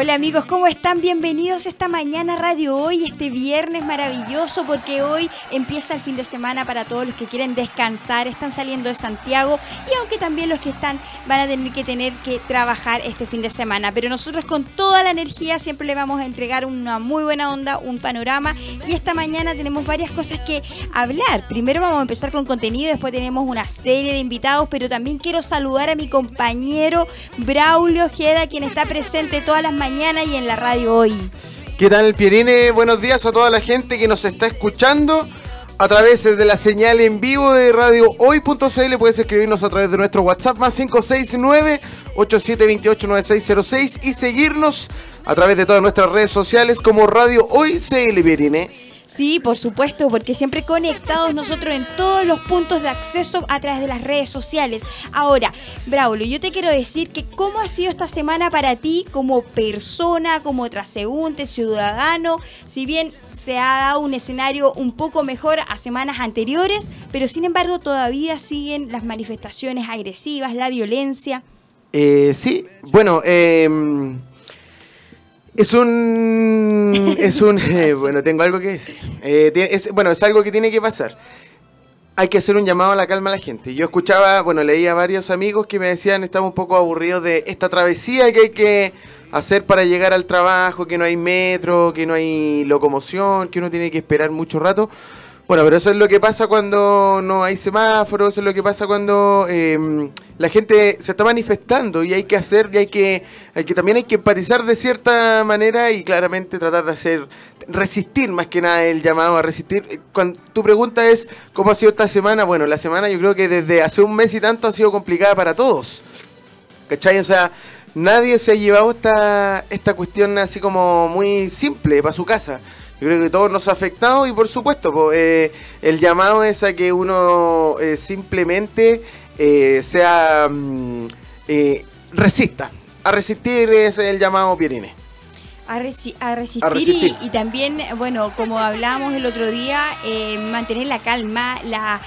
Hola amigos, ¿cómo están? Bienvenidos esta mañana Radio Hoy, este viernes maravilloso porque hoy empieza el fin de semana para todos los que quieren descansar, están saliendo de Santiago y aunque también los que están van a tener que tener que trabajar este fin de semana, pero nosotros con toda la energía siempre le vamos a entregar una muy buena onda, un panorama y esta mañana tenemos varias cosas que hablar. Primero vamos a empezar con contenido, después tenemos una serie de invitados, pero también quiero saludar a mi compañero Braulio Ojeda, quien está presente todas las mañana y en la radio hoy. ¿Qué tal, Pierine? Buenos días a toda la gente que nos está escuchando a través de la señal en vivo de Radio Hoy.cl. Puedes escribirnos a través de nuestro WhatsApp más 569 8728 9606 y seguirnos a través de todas nuestras redes sociales como Radio Hoy CL Pierine. Sí, por supuesto, porque siempre conectados nosotros en todos los puntos de acceso a través de las redes sociales. Ahora, Braulio, yo te quiero decir que cómo ha sido esta semana para ti como persona, como transeúnte, ciudadano, si bien se ha dado un escenario un poco mejor a semanas anteriores, pero sin embargo todavía siguen las manifestaciones agresivas, la violencia. Eh, sí, bueno, eh, es un. Es un. Eh, bueno, tengo algo que decir. Eh, bueno, es algo que tiene que pasar. Hay que hacer un llamado a la calma a la gente. Yo escuchaba, bueno, leía a varios amigos que me decían, estamos un poco aburridos de esta travesía que hay que hacer para llegar al trabajo, que no hay metro, que no hay locomoción, que uno tiene que esperar mucho rato. Bueno, pero eso es lo que pasa cuando no hay semáforos, eso es lo que pasa cuando em, la gente se está manifestando y hay que hacer, y hay que, hay que también hay que empatizar de cierta manera y claramente tratar de hacer, resistir más que nada el llamado a resistir. Tu pregunta es cómo ha sido esta semana, bueno, la semana yo creo que desde hace un mes y tanto ha sido complicada para todos. ¿Cachai? O sea, nadie se ha llevado esta, esta cuestión así como muy simple para su casa. Yo creo que todos nos ha afectado y por supuesto, eh, el llamado es a que uno eh, simplemente eh, sea mm, resista. A resistir es el llamado Pierine. A, resistir, Y, también, bueno, como hablábamos el otro día, mantener la calma, la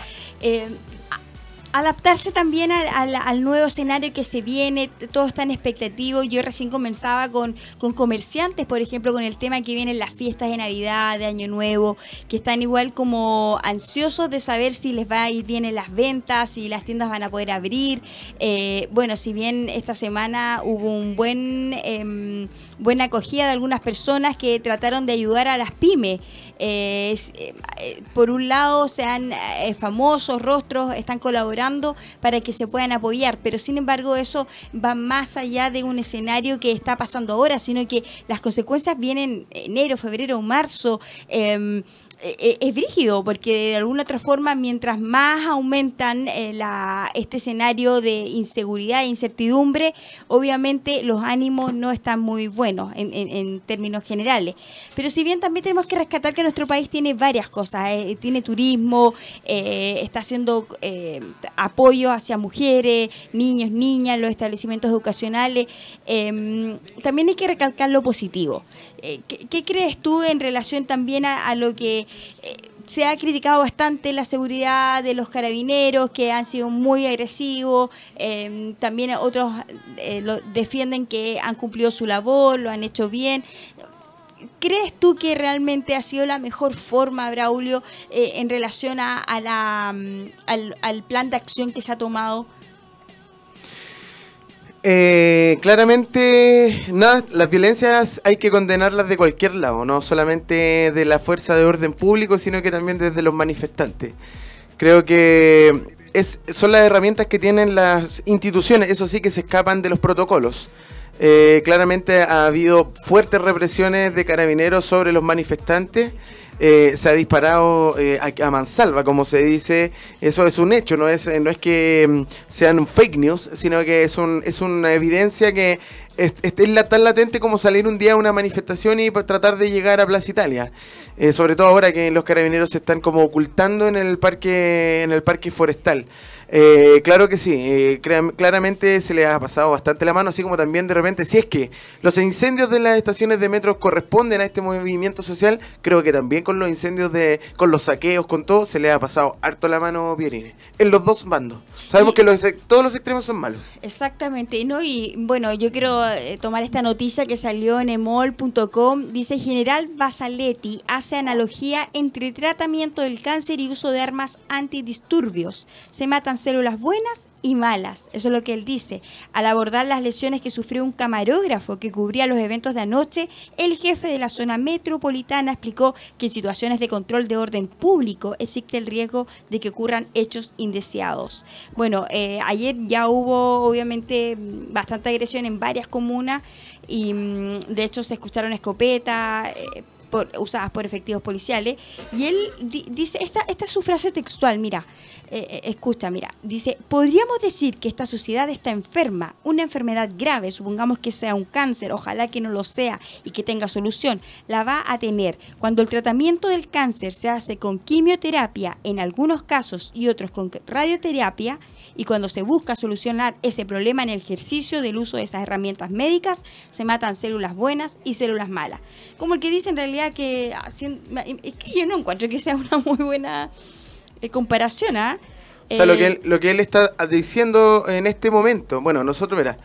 adaptarse también al, nuevo escenario que se viene, todo está en expectativo. Yo recién comenzaba con, con comerciantes, por ejemplo, con el tema que vienen las fiestas de Navidad, de Año Nuevo, que están igual como ansiosos de saber si les va a ir bien en las ventas, si las tiendas van a poder abrir. Eh, bueno, si bien esta semana hubo un buen eh, buena acogida de algunas personas que trataron de ayudar a las pymes. Eh, eh, por un lado, sean eh, famosos, rostros, están colaborando para que se puedan apoyar, pero sin embargo eso va más allá de un escenario que está pasando ahora, sino que las consecuencias vienen enero, febrero, marzo. Eh, eh, es brígido, porque de alguna otra forma, mientras más aumentan eh, la, este escenario de inseguridad e incertidumbre, obviamente los ánimos no están muy buenos en, en, términos generales. Pero si bien también tenemos que rescatar que nuestro país tiene varias cosas, tiene turismo, está haciendo apoyo hacia mujeres, niños, niñas, los establecimientos educacionales, em, también hay que recalcar lo positivo. ¿Qué, crees tú en relación también a lo que eh, se ha criticado bastante la seguridad de los carabineros, que han sido muy agresivos. Em, también otros eh, defienden que han cumplido su labor, lo han hecho bien. ¿Crees tú que realmente ha sido la mejor forma, Braulio, eh, en relación a, la, mm, al plan de acción que se ha tomado? Eh, claramente, las violencias hay que condenarlas de cualquier lado, no solamente de la fuerza de orden público, sino que también desde los manifestantes. Creo que es, son las herramientas que tienen las instituciones, eso sí que se escapan de los protocolos. Eh, claramente ha habido fuertes represiones de carabineros sobre los manifestantes. Eh, se ha disparado eh, a, mansalva, como se dice. Eso es un hecho, no es, no es que mm, sean fake news, sino que es, un, es una evidencia que es, tan latente como salir un día a una manifestación y tratar de llegar a Plaza Italia. sobre todo ahora que los carabineros se están como ocultando en el parque, en el parque forestal. Eh, claro que sí, eh, claramente se le ha pasado bastante la mano, así como también de repente, si es que los incendios de las estaciones de metro corresponden a este movimiento social, creo que también con los incendios de, con los saqueos, con todo, se le ha pasado harto la mano Pierine, en los dos bandos. Sabemos que los, todos los extremos son malos. Exactamente, ¿no? Y bueno, yo quiero eh, tomar esta noticia que salió en emol.com, dice General Basaletti hace analogía entre tratamiento del cáncer y uso de armas antidisturbios. Se matan células buenas y malas. Eso es lo que él dice. Al abordar las lesiones que sufrió un camarógrafo que cubría los eventos de anoche, el jefe de la zona metropolitana explicó que en situaciones de control de orden público existe el riesgo de que ocurran hechos indeseados. Bueno, eh, ayer ya hubo obviamente bastante agresión en varias comunas y mm, de hecho se escucharon escopetas. Eh, usadas por efectivos policiales. Y él dice, esta, esta es su frase textual, mira, eh, eh, escucha, mira, dice, podríamos decir que esta sociedad está enferma, una enfermedad grave, supongamos que sea un cáncer, ojalá que no lo sea y que tenga solución, la va a tener. Cuando el tratamiento del cáncer se hace con quimioterapia, en algunos casos y otros con radioterapia, y cuando se busca solucionar ese problema en el ejercicio del uso de esas herramientas médicas, se matan células buenas y células malas. Como el que dice en realidad que, es que yo no encuentro que sea una muy buena eh, comparación, ¿ah? O sea, lo, que eh, él, lo que él está diciendo en este momento, bueno, nosotros, verá,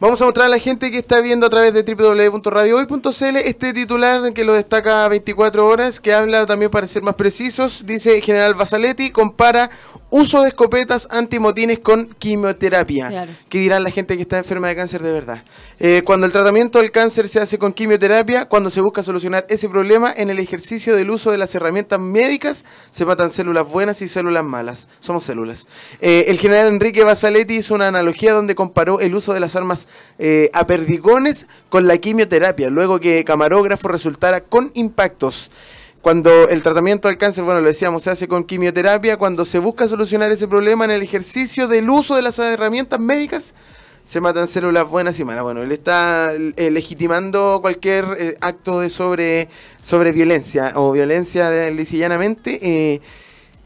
Vamos a mostrar a la gente que está viendo a través de www.radiohoy.cl este titular que lo destaca 24 horas, que habla también para ser más precisos, dice General Basaletti, compara uso de escopetas antimotines con quimioterapia. ¿Qué dirá la gente que está enferma de cáncer de verdad? Eh, cuando el tratamiento del cáncer se hace con quimioterapia, cuando se busca solucionar ese problema en el ejercicio del uso de las herramientas médicas, se matan células buenas y células malas. Somos células. Eh, el general Enrique Basaletti hizo una analogía donde comparó el uso de las armas eh, a perdigones con la quimioterapia, luego que camarógrafo resultara con impactos. Cuando el tratamiento del cáncer, bueno, lo decíamos, se hace con quimioterapia, cuando se busca solucionar ese problema en el ejercicio del uso de las herramientas médicas, se matan células buenas y malas. Bueno, él está eh, legitimando cualquier eh, acto de sobre, sobre violencia o violencia lisillanamente. Eh,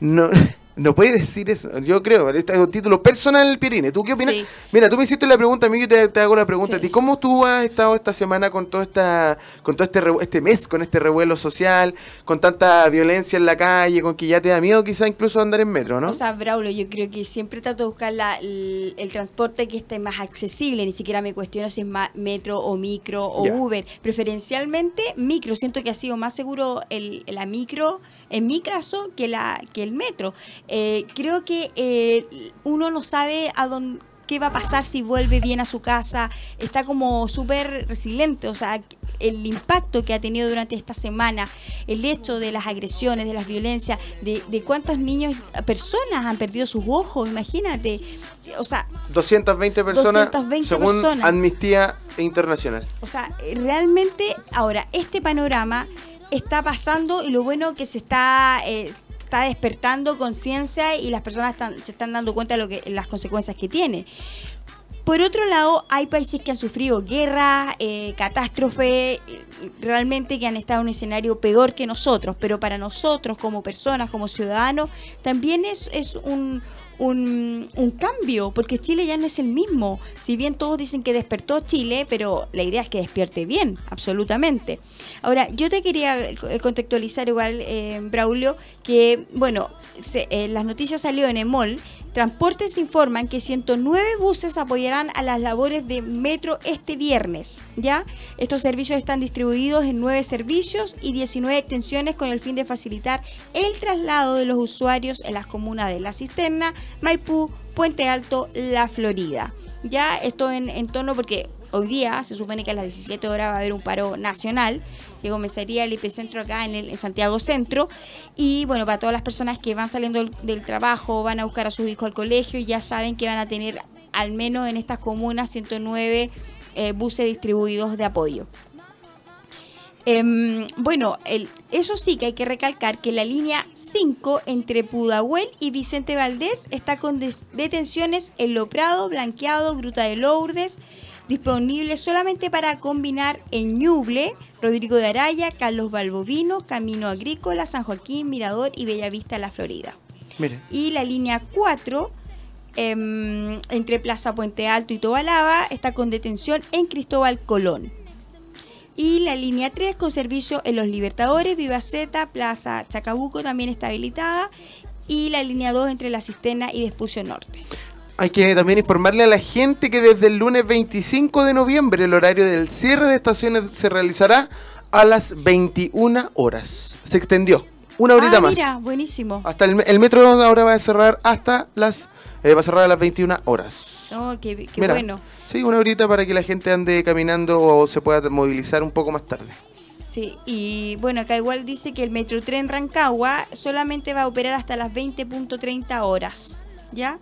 no, no puede decir eso, yo creo, este es un título personal, Pirine. ¿Tú qué opinas? Mira, tú me hiciste la pregunta a mí, yo te, hago la pregunta a ti. ¿Cómo tú has estado esta semana con todo esta, con todo este, este mes, con este revuelo social, con tanta violencia en la calle, con que ya te da miedo quizá incluso andar en metro, ¿no? O sea, Braulio, yo creo que siempre trato de buscar el, transporte que esté más accesible, ni siquiera me cuestiono si es más metro o micro o Uber. Preferencialmente micro, siento que ha sido más seguro el, la micro, en mi caso, que, la, que el metro. Eh, creo que eh, uno no sabe a dónde qué va a pasar si vuelve bien a su casa, está como súper resiliente, o sea, el impacto que ha tenido durante esta semana, el hecho de las agresiones, de las violencias, de, de cuántos niños, personas han perdido sus ojos, imagínate, o sea... 220 personas 220 según Amnistía Internacional. O sea, realmente, ahora, este panorama está pasando y lo bueno que se está... Eh, está despertando conciencia y las personas se están dando cuenta de lo que, las consecuencias que tiene. Por otro lado, hay países que han sufrido guerra, eh, catástrofe, eh, realmente que han estado en un escenario peor que nosotros, pero para nosotros como personas, como ciudadanos, también es, es un, un, un, cambio, porque Chile ya no es el mismo. Si bien todos dicen que despertó Chile, pero la idea es que despierte bien, absolutamente. Ahora, yo te quería contextualizar igual, eh, Braulio, que, bueno, eh, las noticias salió en EMOL Transportes informan que 109 buses apoyarán a las labores de metro este viernes. ¿ya? Estos servicios están distribuidos en 9 servicios y 19 extensiones con el fin de facilitar el traslado de los usuarios en las comunas de La Cisterna, Maipú, Puente Alto, La Florida. Ya esto en, en torno porque hoy día se supone que a las 17 horas va a haber un paro nacional que comenzaría el epicentro acá en, el, Santiago Centro. Y bueno, para todas las personas que van saliendo del, trabajo, van a buscar a sus hijos al colegio, ya saben que van a tener al menos en estas comunas 109 eh, buses distribuidos de apoyo. Em, bueno, eso sí que hay que recalcar que la línea 5 entre Pudahuel y Vicente Valdés está con detenciones en Loprado, Blanqueado, Gruta de Lourdes, disponible solamente para combinar en Ñuble, Rodrigo de Araya, Carlos Balbovino, Camino Agrícola, San Joaquín, Mirador y Bellavista, La Florida. Y la línea 4 em, entre Plaza Puente Alto y Tobalaba está con detención en Cristóbal Colón. Y la línea 3 con servicio en Los Libertadores, Vivaceta, Plaza Chacabuco también está habilitada. Y la línea 2 entre La Cisterna y Vespucio Norte. Hay que también informarle a la gente que desde el lunes 25 de noviembre el horario del cierre de estaciones se realizará a las 21 horas. Se extendió. Una horita ah, más. Mira, buenísimo. Hasta el, el, metro ahora va a cerrar hasta las eh, va a cerrar a las 21 horas. Oh, qué, qué bueno. Sí, una horita para que la gente ande caminando o se pueda movilizar un poco más tarde. Sí, y bueno, acá igual dice que el metro tren Rancagua solamente va a operar hasta las 20.30 horas. ¿Ya?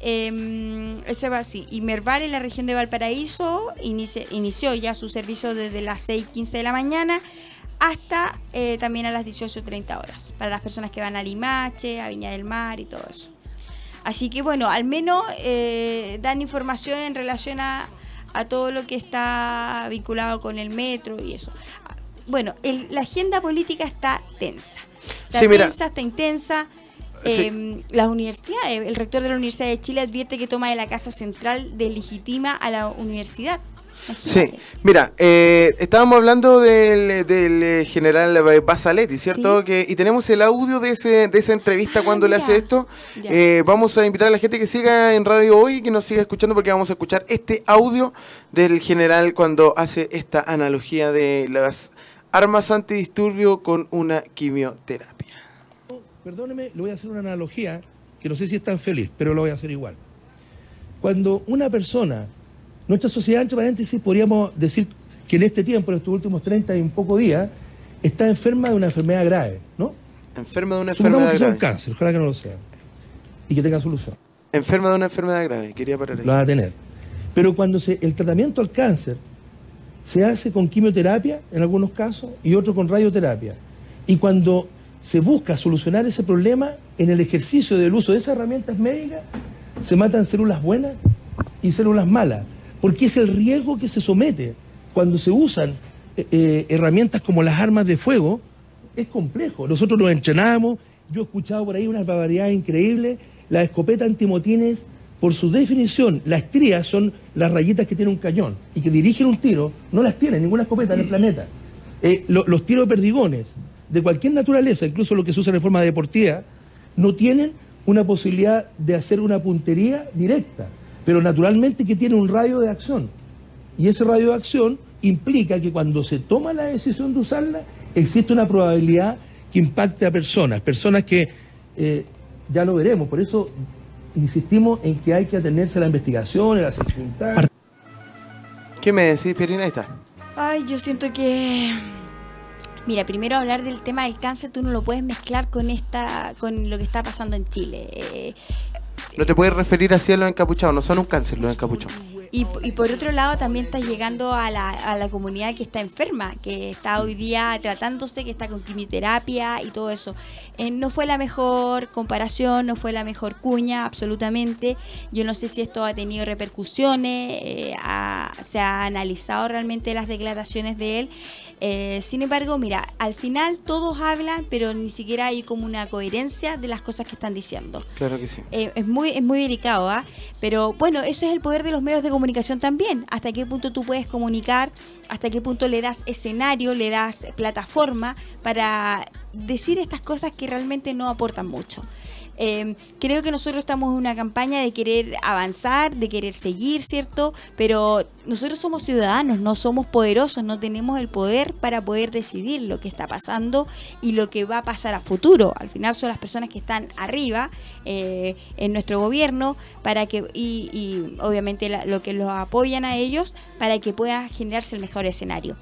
Em, ese va así. Y Merval en la región de Valparaíso inició ya su servicio desde las 6.15 de la mañana hasta eh, también a las 18.30 horas. Para las personas que van a Limache, a Viña del Mar y todo eso. Así que bueno, al menos eh, dan información en relación a, todo lo que está vinculado con el metro y eso. Bueno, la agenda política está tensa. Está tensa, está intensa. Em, las universidades, el rector de la Universidad de Chile advierte que toma de la Casa Central delegitima a la universidad. Sí, mira, eh, estábamos hablando del, del eh, general Basaletti, ¿cierto? Que, y tenemos el audio de, ese, de esa entrevista ah, cuando le hace esto. Eh, vamos a invitar a la gente que siga en radio hoy, que nos siga escuchando, porque vamos a escuchar este audio del general cuando hace esta analogía de las armas antidisturbio con una quimioterapia. Perdóneme, le voy a hacer una analogía que no sé si es tan feliz, pero lo voy a hacer igual. Cuando una persona nuestra sociedad, entre paréntesis, podríamos decir que en este tiempo, en estos últimos 30 y un poco días, está enferma de una enfermedad grave, ¿no? Enferma de una enfermedad que grave. un cáncer, ojalá que no lo sea. Y que tenga solución. Enferma de una enfermedad grave, quería parar ahí. Lo va a tener. Pero cuando se, el tratamiento al cáncer se hace con quimioterapia, en algunos casos, y otros con radioterapia. Y cuando se busca solucionar ese problema, en el ejercicio del uso de esas herramientas médicas, se matan células buenas y células malas porque es el riesgo que se somete cuando se usan eh, eh, herramientas como las armas de fuego, es complejo. Nosotros nos entrenamos, yo he escuchado por ahí unas barbaridades increíbles, la escopeta antimotines, por su definición, las estrías son las rayitas que tiene un cañón y que dirigen un tiro, no las tiene ninguna escopeta en el planeta. Eh, los tiros de perdigones, de cualquier naturaleza, incluso los que se usan en forma deportiva, no tienen una posibilidad de hacer una puntería directa pero naturalmente que tiene un radio de acción. Y ese radio de acción implica que cuando se toma la decisión de usarla, existe una probabilidad que impacte a personas, personas que eh, ya lo veremos, por eso insistimos en que hay que atenerse a la investigación, a la seguridad. ¿Qué me decís, Pierina? Ahí está. Ay, yo siento que Mira, primero hablar del tema del cáncer, tú no lo puedes mezclar con esta, con lo que está pasando en Chile. Eh, no te puedes referir así a los encapuchados, no son un cáncer los encapuchados. Y, por otro lado también está llegando a la, a la comunidad que está enferma, que está hoy día tratándose, que está con quimioterapia y todo eso. Eh, no fue la mejor comparación, no fue la mejor cuña, absolutamente. Yo no sé si esto ha tenido repercusiones, eh, se ha analizado realmente las declaraciones de él. Eh, sin embargo, mira, al final todos hablan, pero ni siquiera hay como una coherencia de las cosas que están diciendo. Claro que sí. Es, muy, es muy delicado, ¿ah? Pero bueno, eso es el poder de los medios de comunicación también. Hasta qué punto tú puedes comunicar, hasta qué punto le das escenario, le das plataforma para decir estas cosas que realmente no aportan mucho. Em, creo que nosotros estamos en una campaña de querer avanzar, de querer seguir, ¿cierto? Pero nosotros somos ciudadanos, no somos poderosos, no tenemos el poder para poder decidir lo que está pasando y lo que va a pasar a futuro. Al final son las personas que están arriba eh, en nuestro gobierno para que y, obviamente lo que los apoyan a ellos para que pueda generarse el mejor escenario.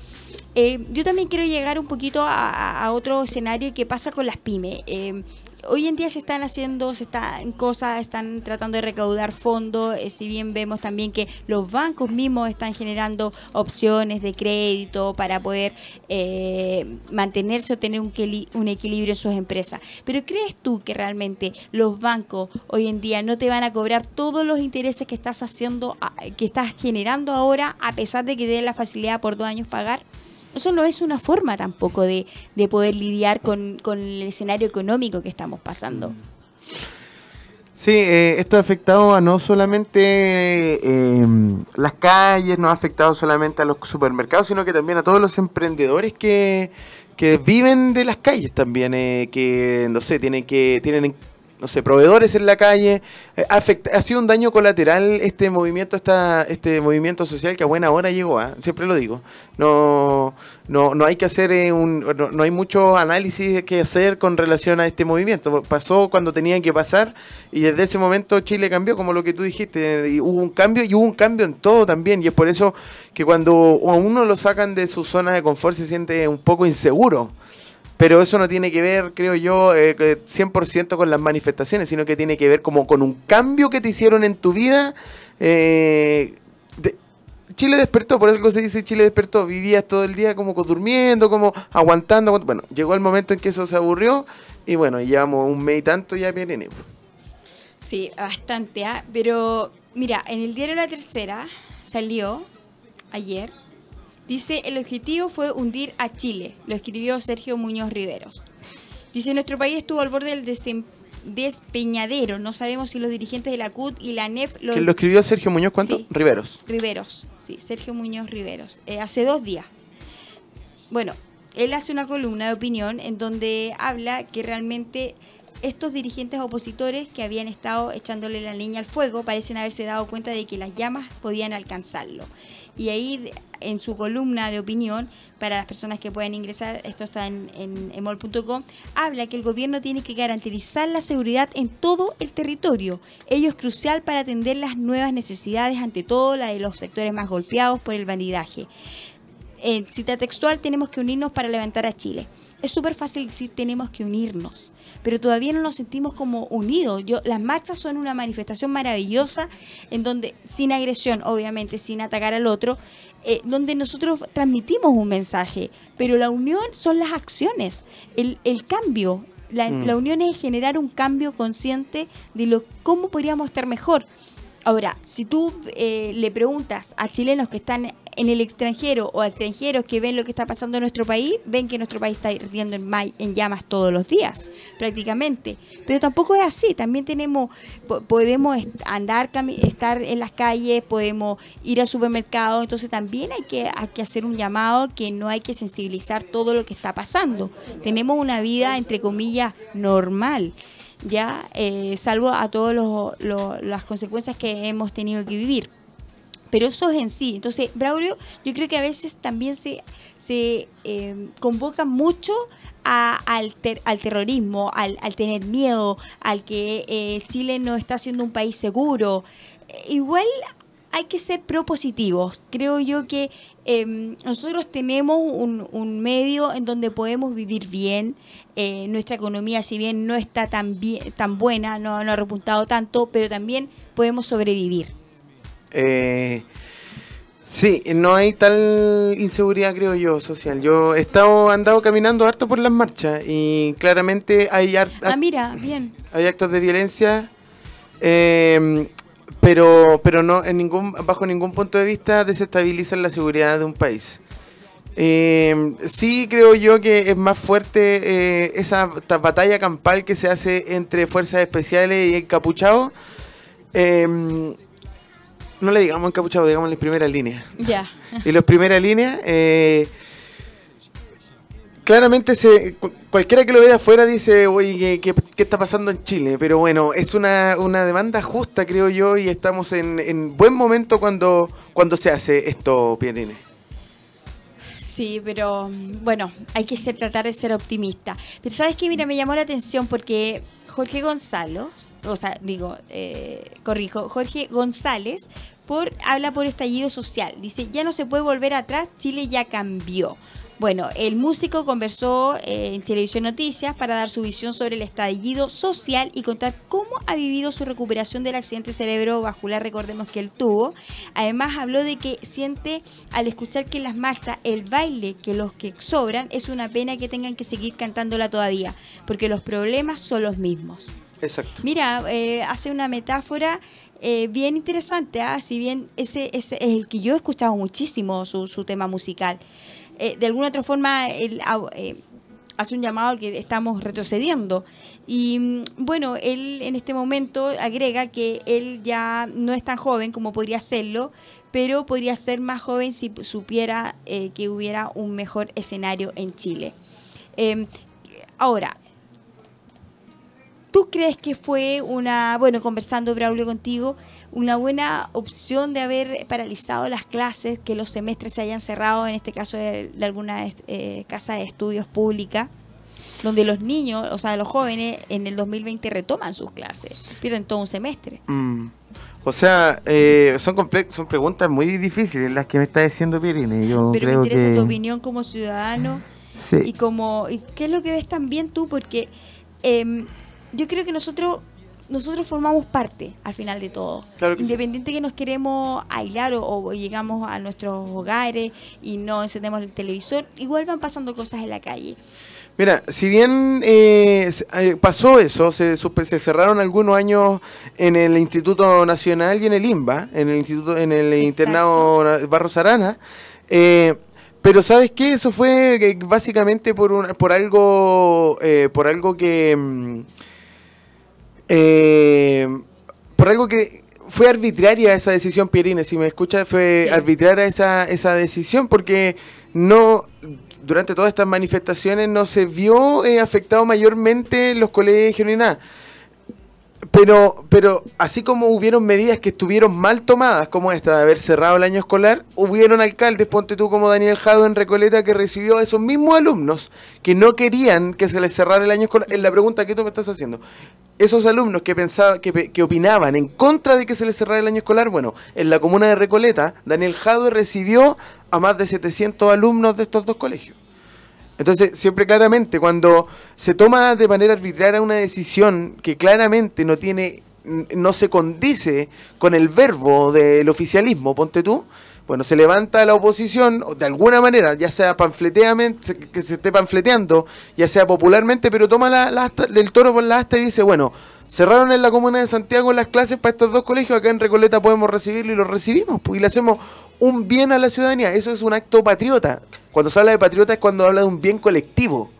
Eh, yo también quiero llegar un poquito a, otro escenario que pasa con las pymes. Eh, hoy en día se están haciendo, se están cosas, están tratando de recaudar fondos, eh, si bien vemos también que los bancos mismos están generando opciones de crédito para poder eh, mantenerse o tener un, un equilibrio en sus empresas. Pero ¿crees tú que realmente los bancos hoy en día no te van a cobrar todos los intereses que estás haciendo, que estás generando ahora, a pesar de que den la facilidad por dos años pagar? Eso no es una forma tampoco de, poder lidiar con, el escenario económico que estamos pasando. Sí, eh, esto ha afectado a no solamente eh, las calles, no ha afectado solamente a los supermercados, sino que también a todos los emprendedores que, que viven de las calles también, eh, que no sé, tienen que tienen no sé, proveedores en la calle. Eh, ha sido un daño colateral este movimiento, esta, este movimiento social que a buena hora llegó, ¿ah? siempre lo digo. No, no, no hay que hacer eh, un, no, hay mucho análisis que hacer con relación a este movimiento. Pasó cuando tenía que pasar y desde ese momento Chile cambió, como lo que tú dijiste, y hubo un cambio y hubo un cambio en todo también. Y es por eso que cuando a uno lo sacan de su zona de confort se siente un poco inseguro. Pero eso no tiene que ver, creo yo, eh, 100% con las manifestaciones, sino que tiene que ver como con un cambio que te hicieron en tu vida. Eh, Chile despertó, por eso se dice Chile despertó. Vivías todo el día como durmiendo, como aguantando. Bueno, llegó el momento en que eso se aburrió y bueno, llevamos un mes y tanto ya viene. Sí, bastante, ¿ah? pero mira, en el diario La Tercera salió ayer Dice, el objetivo fue hundir a Chile, lo escribió Sergio Muñoz Riveros. Dice, nuestro país estuvo al borde del despeñadero. No sabemos si los dirigentes de la CUT y la NEF... Lo, lo escribió Sergio Muñoz cuánto? Riveros. Riveros, sí, Sergio Muñoz Riveros. Eh, hace dos días. Bueno, él hace una columna de opinión en donde habla que realmente estos dirigentes opositores que habían estado echándole la leña al fuego parecen haberse dado cuenta de que las llamas podían alcanzarlo. Y ahí en su columna de opinión, para las personas que pueden ingresar, esto está en, en emol.com, habla que el gobierno tiene que garantizar la seguridad en todo el territorio. Ello es crucial para atender las nuevas necesidades, ante todo la de los sectores más golpeados por el bandidaje. En cita textual, tenemos que unirnos para levantar a Chile. Es súper fácil decir tenemos que unirnos pero todavía no nos sentimos como unidos. Yo, las marchas son una manifestación maravillosa en donde, sin agresión, obviamente, sin atacar al otro, eh, donde nosotros transmitimos un mensaje, pero la unión son las acciones, el, el cambio. La, mm. la, unión es generar un cambio consciente de lo cómo podríamos estar mejor. Ahora, si tú eh, le preguntas a chilenos que están en el extranjero o extranjeros que ven lo que está pasando en nuestro país, ven que nuestro país está ardiendo en, llamas todos los días, prácticamente. Pero tampoco es así, también tenemos, podemos andar, estar en las calles, podemos ir al supermercado, entonces también hay que, hay que hacer un llamado que no hay que sensibilizar todo lo que está pasando. Tenemos una vida, entre comillas, normal ya eh, salvo a todas las consecuencias que hemos tenido que vivir pero eso es en sí. Entonces, Braulio, yo creo que a veces también se, se eh, convoca mucho al, al terrorismo, al, al, tener miedo, al que eh, Chile no está siendo un país seguro. Igual hay que ser propositivos. Creo yo que em, nosotros tenemos un, un, medio en donde podemos vivir bien. Eh, nuestra economía, si bien no está tan, bien, tan buena, no, no ha repuntado tanto, pero también podemos sobrevivir. Eh, sí, no hay tal inseguridad, creo yo, social. Yo he estado andado caminando harto por las marchas y claramente hay ah, mira, bien. Hay actos de violencia, eh, pero pero no en ningún bajo ningún punto de vista desestabilizan la seguridad de un país. Eh, sí creo yo que es más fuerte eh, esa batalla campal que se hace entre fuerzas especiales y encapuchados. Eh, no le digamos encapuchado, digamos en primera línea. Ya. y los primera línea, eh, claramente se, cualquiera que lo vea afuera dice, oye, ¿qué, está pasando en Chile? Pero bueno, es una, una demanda justa, creo yo, y estamos en, en buen momento cuando, cuando se hace esto, Pierine. Sí, pero bueno, hay que ser, tratar de ser optimista. Pero sabes que, mira, me llamó la atención porque Jorge Gonzalo, o sea, digo, eh, corrijo, Jorge González, por, habla por estallido social. Dice, ya no se puede volver atrás, Chile ya cambió. Bueno, el músico conversó eh, en Televisión Noticias para dar su visión sobre el estallido social y contar cómo ha vivido su recuperación del accidente cerebrovascular, recordemos que él tuvo. Además habló de que siente al escuchar que las marchas el baile que los que sobran es una pena que tengan que seguir cantándola todavía, porque los problemas son los mismos. Exacto. Mira, eh, hace una metáfora eh, bien interesante, ¿ah? si bien ese, es el que yo he escuchado muchísimo, su, tema musical. Eh, de alguna otra forma, el, hace un llamado que estamos retrocediendo. Y mm, bueno, él en este momento agrega que él ya no es tan joven como podría serlo, pero podría ser más joven si supiera que hubiera un mejor escenario en Chile. Em, ahora, ¿tú crees que fue una, bueno, conversando Braulio contigo, una buena opción de haber paralizado las clases, que los semestres se hayan cerrado, en este caso de, alguna eh, casa de estudios pública? donde los niños, o sea, los jóvenes en el 2020 retoman sus clases, pierden todo un semestre. Mm. O sea, eh, son son preguntas muy difíciles las que me está diciendo Pirine. Yo Pero creo me interesa que... tu opinión como ciudadano y como y qué es lo que ves también tú, porque em, yo creo que nosotros nosotros formamos parte al final de todo. Independiente que nos queremos aislar o, llegamos a nuestros hogares y no encendemos el televisor, igual van pasando cosas en la calle. Mira, si bien eh, eh, pasó eso, se, se, cerraron algunos años en el Instituto Nacional y en el INBA, en el instituto, en el internado Barros Arana, eh, pero sabes qué, eso fue básicamente por un, por algo, por algo que, mm, por algo que fue arbitraria esa decisión, Pierine, si me escucha, fue arbitraria esa, esa decisión porque no durante todas estas manifestaciones no se vio eh, afectado mayormente los colegios ni nada. Pero, pero así como hubieron medidas que estuvieron mal tomadas, como esta de haber cerrado el año escolar, hubieron alcaldes, ponte tú como Daniel Jado en Recoleta, que recibió a esos mismos alumnos que no querían que se les cerrara el año escolar. Es la pregunta que tú me estás haciendo. Esos alumnos que pensaban, que, que opinaban en contra de que se les cerrara el año escolar, bueno, en la comuna de Recoleta, Daniel Jado recibió a más de 700 alumnos de estos dos colegios. Entonces, siempre claramente, cuando se toma de manera arbitraria una decisión que claramente no tiene, no se condice con el verbo del oficialismo, ponte tú, bueno, se levanta la oposición de alguna manera, ya sea panfleteamente, que se esté panfleteando, ya sea popularmente, pero toma la, el toro por la asta y dice, bueno, cerraron en la comuna de Santiago las clases para estos dos colegios, acá en Recoleta podemos recibirlo y lo recibimos, pues, y le hacemos un bien a la ciudadanía. Eso es un acto patriota. Cuando se habla de patriota es cuando habla de un bien colectivo.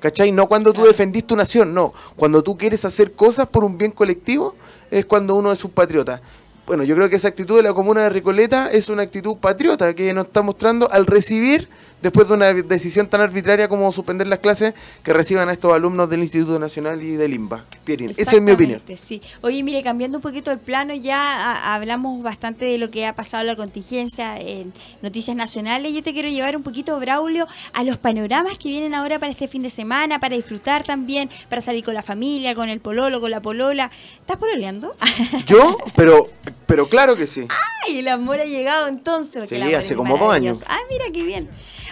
¿Cachai? No cuando tú defendís tu nación, no. Cuando tú quieres hacer cosas por un bien colectivo es cuando uno es un patriota. Bueno, yo creo que esa actitud de la comuna de Recoleta es una actitud patriota que nos está mostrando al recibir después de una decisión tan arbitraria como suspender las clases que reciban a estos alumnos del Instituto Nacional y del IMBA. esa es mi opinión. Sí. Oye, mire, cambiando un poquito el plano, ya hablamos bastante de lo que ha pasado la contingencia en noticias nacionales. Yo te quiero llevar un poquito, Braulio, a los panoramas que vienen ahora para este fin de semana, para disfrutar también, para salir con la familia, con el pololo, con la polola. ¿Estás pololeando? Yo, pero, pero claro que sí. ¡Ay! El amor ha llegado entonces. Sí, hace como dos años. Ah, mira qué bien.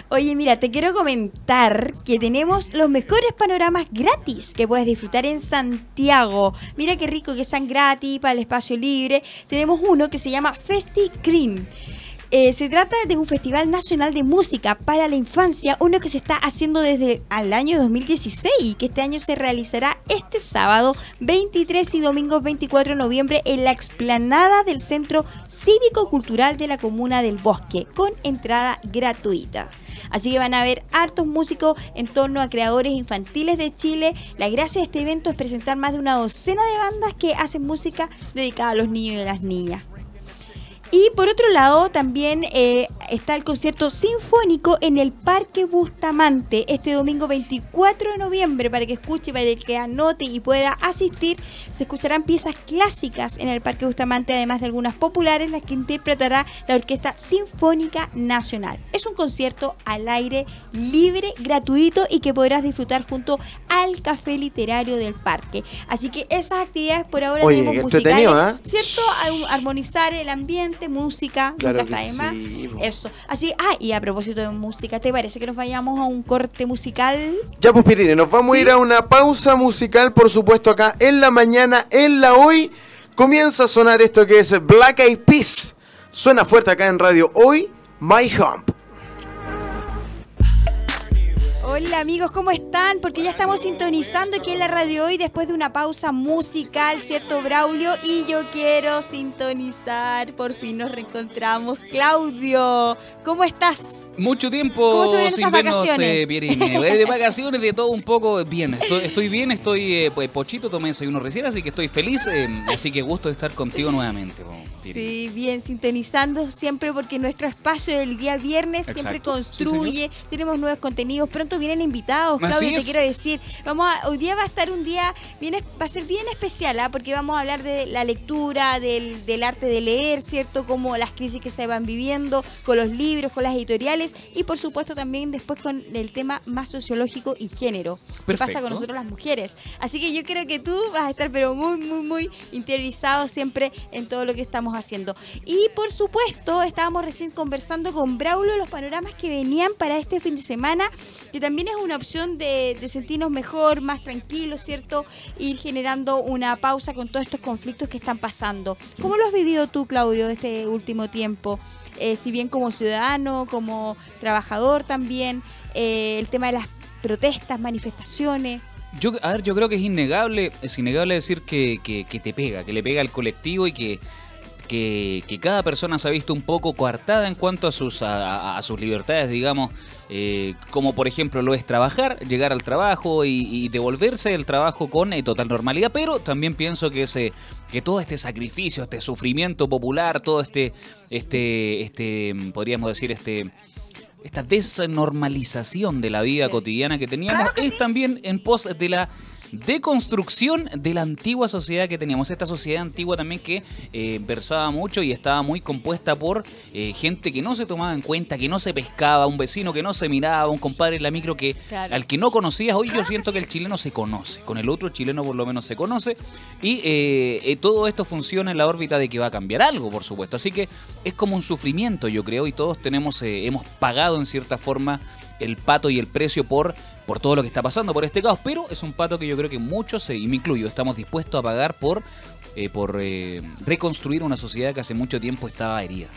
Oye, mira, te quiero comentar que tenemos los mejores panoramas gratis que puedes disfrutar en Santiago. Mira qué rico que sean gratis para el espacio libre. Tenemos uno que se llama Festi Green. Eh, se trata de un festival nacional de música para la infancia, uno que se está haciendo desde el año 2016 y que este año se realizará este sábado 23 y domingo 24 de noviembre en la explanada del Centro Cívico Cultural de la Comuna del Bosque, con entrada gratuita. Así que van a ver hartos músicos en torno a creadores infantiles de Chile. La gracia de este evento es presentar más de una docena de bandas que hacen música dedicada a los niños y a las niñas. Y por otro lado, también eh, está el concierto sinfónico en el Parque Bustamante este domingo 24 de noviembre para que escuche, para que anote y pueda asistir. Se escucharán piezas clásicas en el Parque Bustamante, además de algunas populares, las que interpretará la Orquesta Sinfónica Nacional. Es un concierto al aire libre, gratuito y que podrás disfrutar junto al Café Literario del Parque. Así que esas actividades por ahora tenemos musicales, ¿eh? ¿cierto? Armonizar el ambiente música, claro nunca está Eso. Así, ah, y a propósito de música, ¿te parece que nos vayamos a un corte musical? Ya, pues Pirine, nos vamos a ir a una pausa musical, por supuesto, acá en la mañana, en la hoy. Comienza a sonar esto que es Black Eyed Peas. Suena fuerte acá en radio hoy, My Hump. Hola amigos, ¿cómo están? Porque ya estamos sintonizando aquí en la radio hoy después de una pausa musical, ¿cierto Braulio? Y yo quiero sintonizar, por fin nos reencontramos. Claudio, ¿cómo estás? Mucho tiempo sin vernos, eh, De vacaciones, de todo un poco, bien. Estoy, bien, estoy eh, pues, pochito, tomé desayuno recién, así que estoy feliz. Eh, así que gusto de estar contigo nuevamente. Sí, bien, sintonizando siempre porque nuestro espacio del día viernes siempre construye, tenemos nuevos contenidos, pronto vienen invitados, Claudio, te quiero decir. Vamos a, hoy día va a estar un día, bien, va a ser bien especial, ¿ah? porque vamos a hablar de la lectura, del, del arte de leer, ¿cierto? Como las crisis que se van viviendo, con los libros, con las editoriales y por supuesto también después con el tema más sociológico y género. ¿Qué pasa con nosotros las mujeres? Así que yo creo que tú vas a estar pero muy, muy, muy interiorizado siempre en todo lo que estamos haciendo. Y por supuesto, estábamos recién conversando con Braulio los panoramas que venían para este fin de semana, que también es una opción de, sentirnos mejor, más tranquilos, ¿cierto? Ir generando una pausa con todos estos conflictos que están pasando. ¿Cómo lo has vivido tú, Claudio, este último tiempo? Eh, si bien como ciudadano, como trabajador también, eh, el tema de las protestas, manifestaciones. Yo, a ver, yo creo que es innegable, es innegable decir que, que, te pega, que le pega al colectivo y que que, cada persona se ha visto un poco coartada en cuanto a sus, a, sus libertades, digamos, eh, como por ejemplo lo es trabajar, llegar al trabajo y, devolverse del trabajo con eh, total normalidad, pero también pienso que ese que todo este sacrificio, este sufrimiento popular, todo este, este, este, podríamos decir, este, esta desnormalización de la vida cotidiana que teníamos es también en pos de la deconstrucción de la antigua sociedad que teníamos. Esta sociedad antigua también que eh, versaba mucho y estaba muy compuesta por eh, gente que no se tomaba en cuenta, que no se pescaba, un vecino que no se miraba, un compadre en la micro que al que no conocías. Hoy yo siento que el chileno se conoce, con el otro chileno por lo menos se conoce y eh, todo esto funciona en la órbita de que va a cambiar algo, por supuesto. Así que es como un sufrimiento, yo creo, y todos tenemos, hemos pagado en cierta forma el pato y el precio por, por todo lo que está pasando, por este caos, pero es un pato que yo creo que muchos, y me incluyo, estamos dispuestos a pagar por, eh, por eh, reconstruir una sociedad que hace mucho tiempo estaba herida.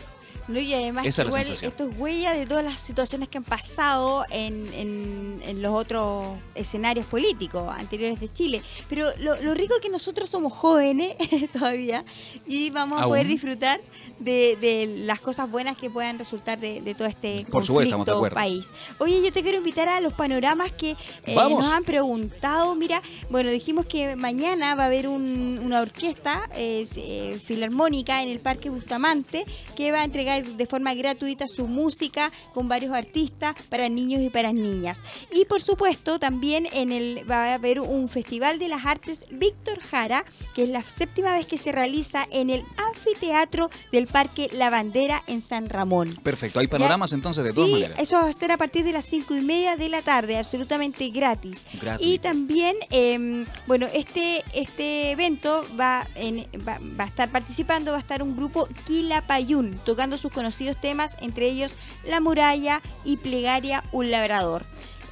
No, y además, igual, esto es huella de todas las situaciones que han pasado en, en, los otros escenarios políticos anteriores de Chile. Pero lo, rico es que nosotros somos jóvenes todavía y vamos a poder disfrutar de, de, las cosas buenas que puedan resultar de, de todo este Por conflicto país. Oye, yo te quiero invitar a los panoramas que eh, nos han preguntado. Mira, bueno, dijimos que mañana va a haber una orquesta eh, filarmónica en el Parque Bustamante que va a entregar de forma gratuita su música con varios artistas para niños y para niñas. Y por supuesto, también en el va a haber un Festival de las Artes Víctor Jara, que es la séptima vez que se realiza en el anfiteatro del Parque La Bandera en San Ramón. Perfecto, hay panoramas entonces de todas maneras. Eso va a ser a partir de las cinco y media de la tarde, absolutamente gratis. Y también, em, bueno, este, este evento va, en, va, va, a estar participando, va a estar un grupo Quilapayún tocando su conocidos temas, entre ellos La muralla y Plegaria un labrador.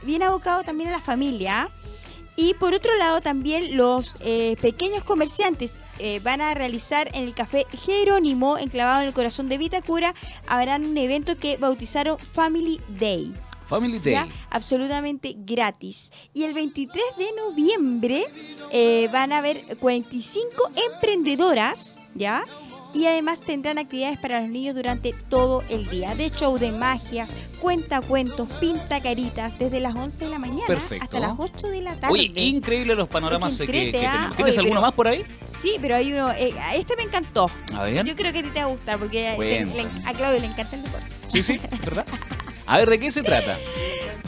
Bien abocado también a la familia. Y por otro lado también los eh, pequeños comerciantes eh, van a realizar en el café Jerónimo, enclavado en el corazón de Vitacura, habrán un evento que bautizaron Family Day. Family Day. Absolutamente gratis. Y el 23 de noviembre eh, van a haber 45 emprendedoras, ¿ya? Y además tendrán actividades para los niños durante todo el día, de show de magias, cuenta cuentos, pinta caritas, desde las 11 de la mañana hasta las 8 de la tarde. Uy, increíble los panoramas que, tenemos. ¿ah? ¿Tienes alguno más por ahí? Sí, pero hay uno, eh, este me encantó. A ver. Yo creo que a ti te va a gustar porque a Claudio le encanta el deporte. Sí, sí, ¿verdad? A ver, ¿de qué se trata?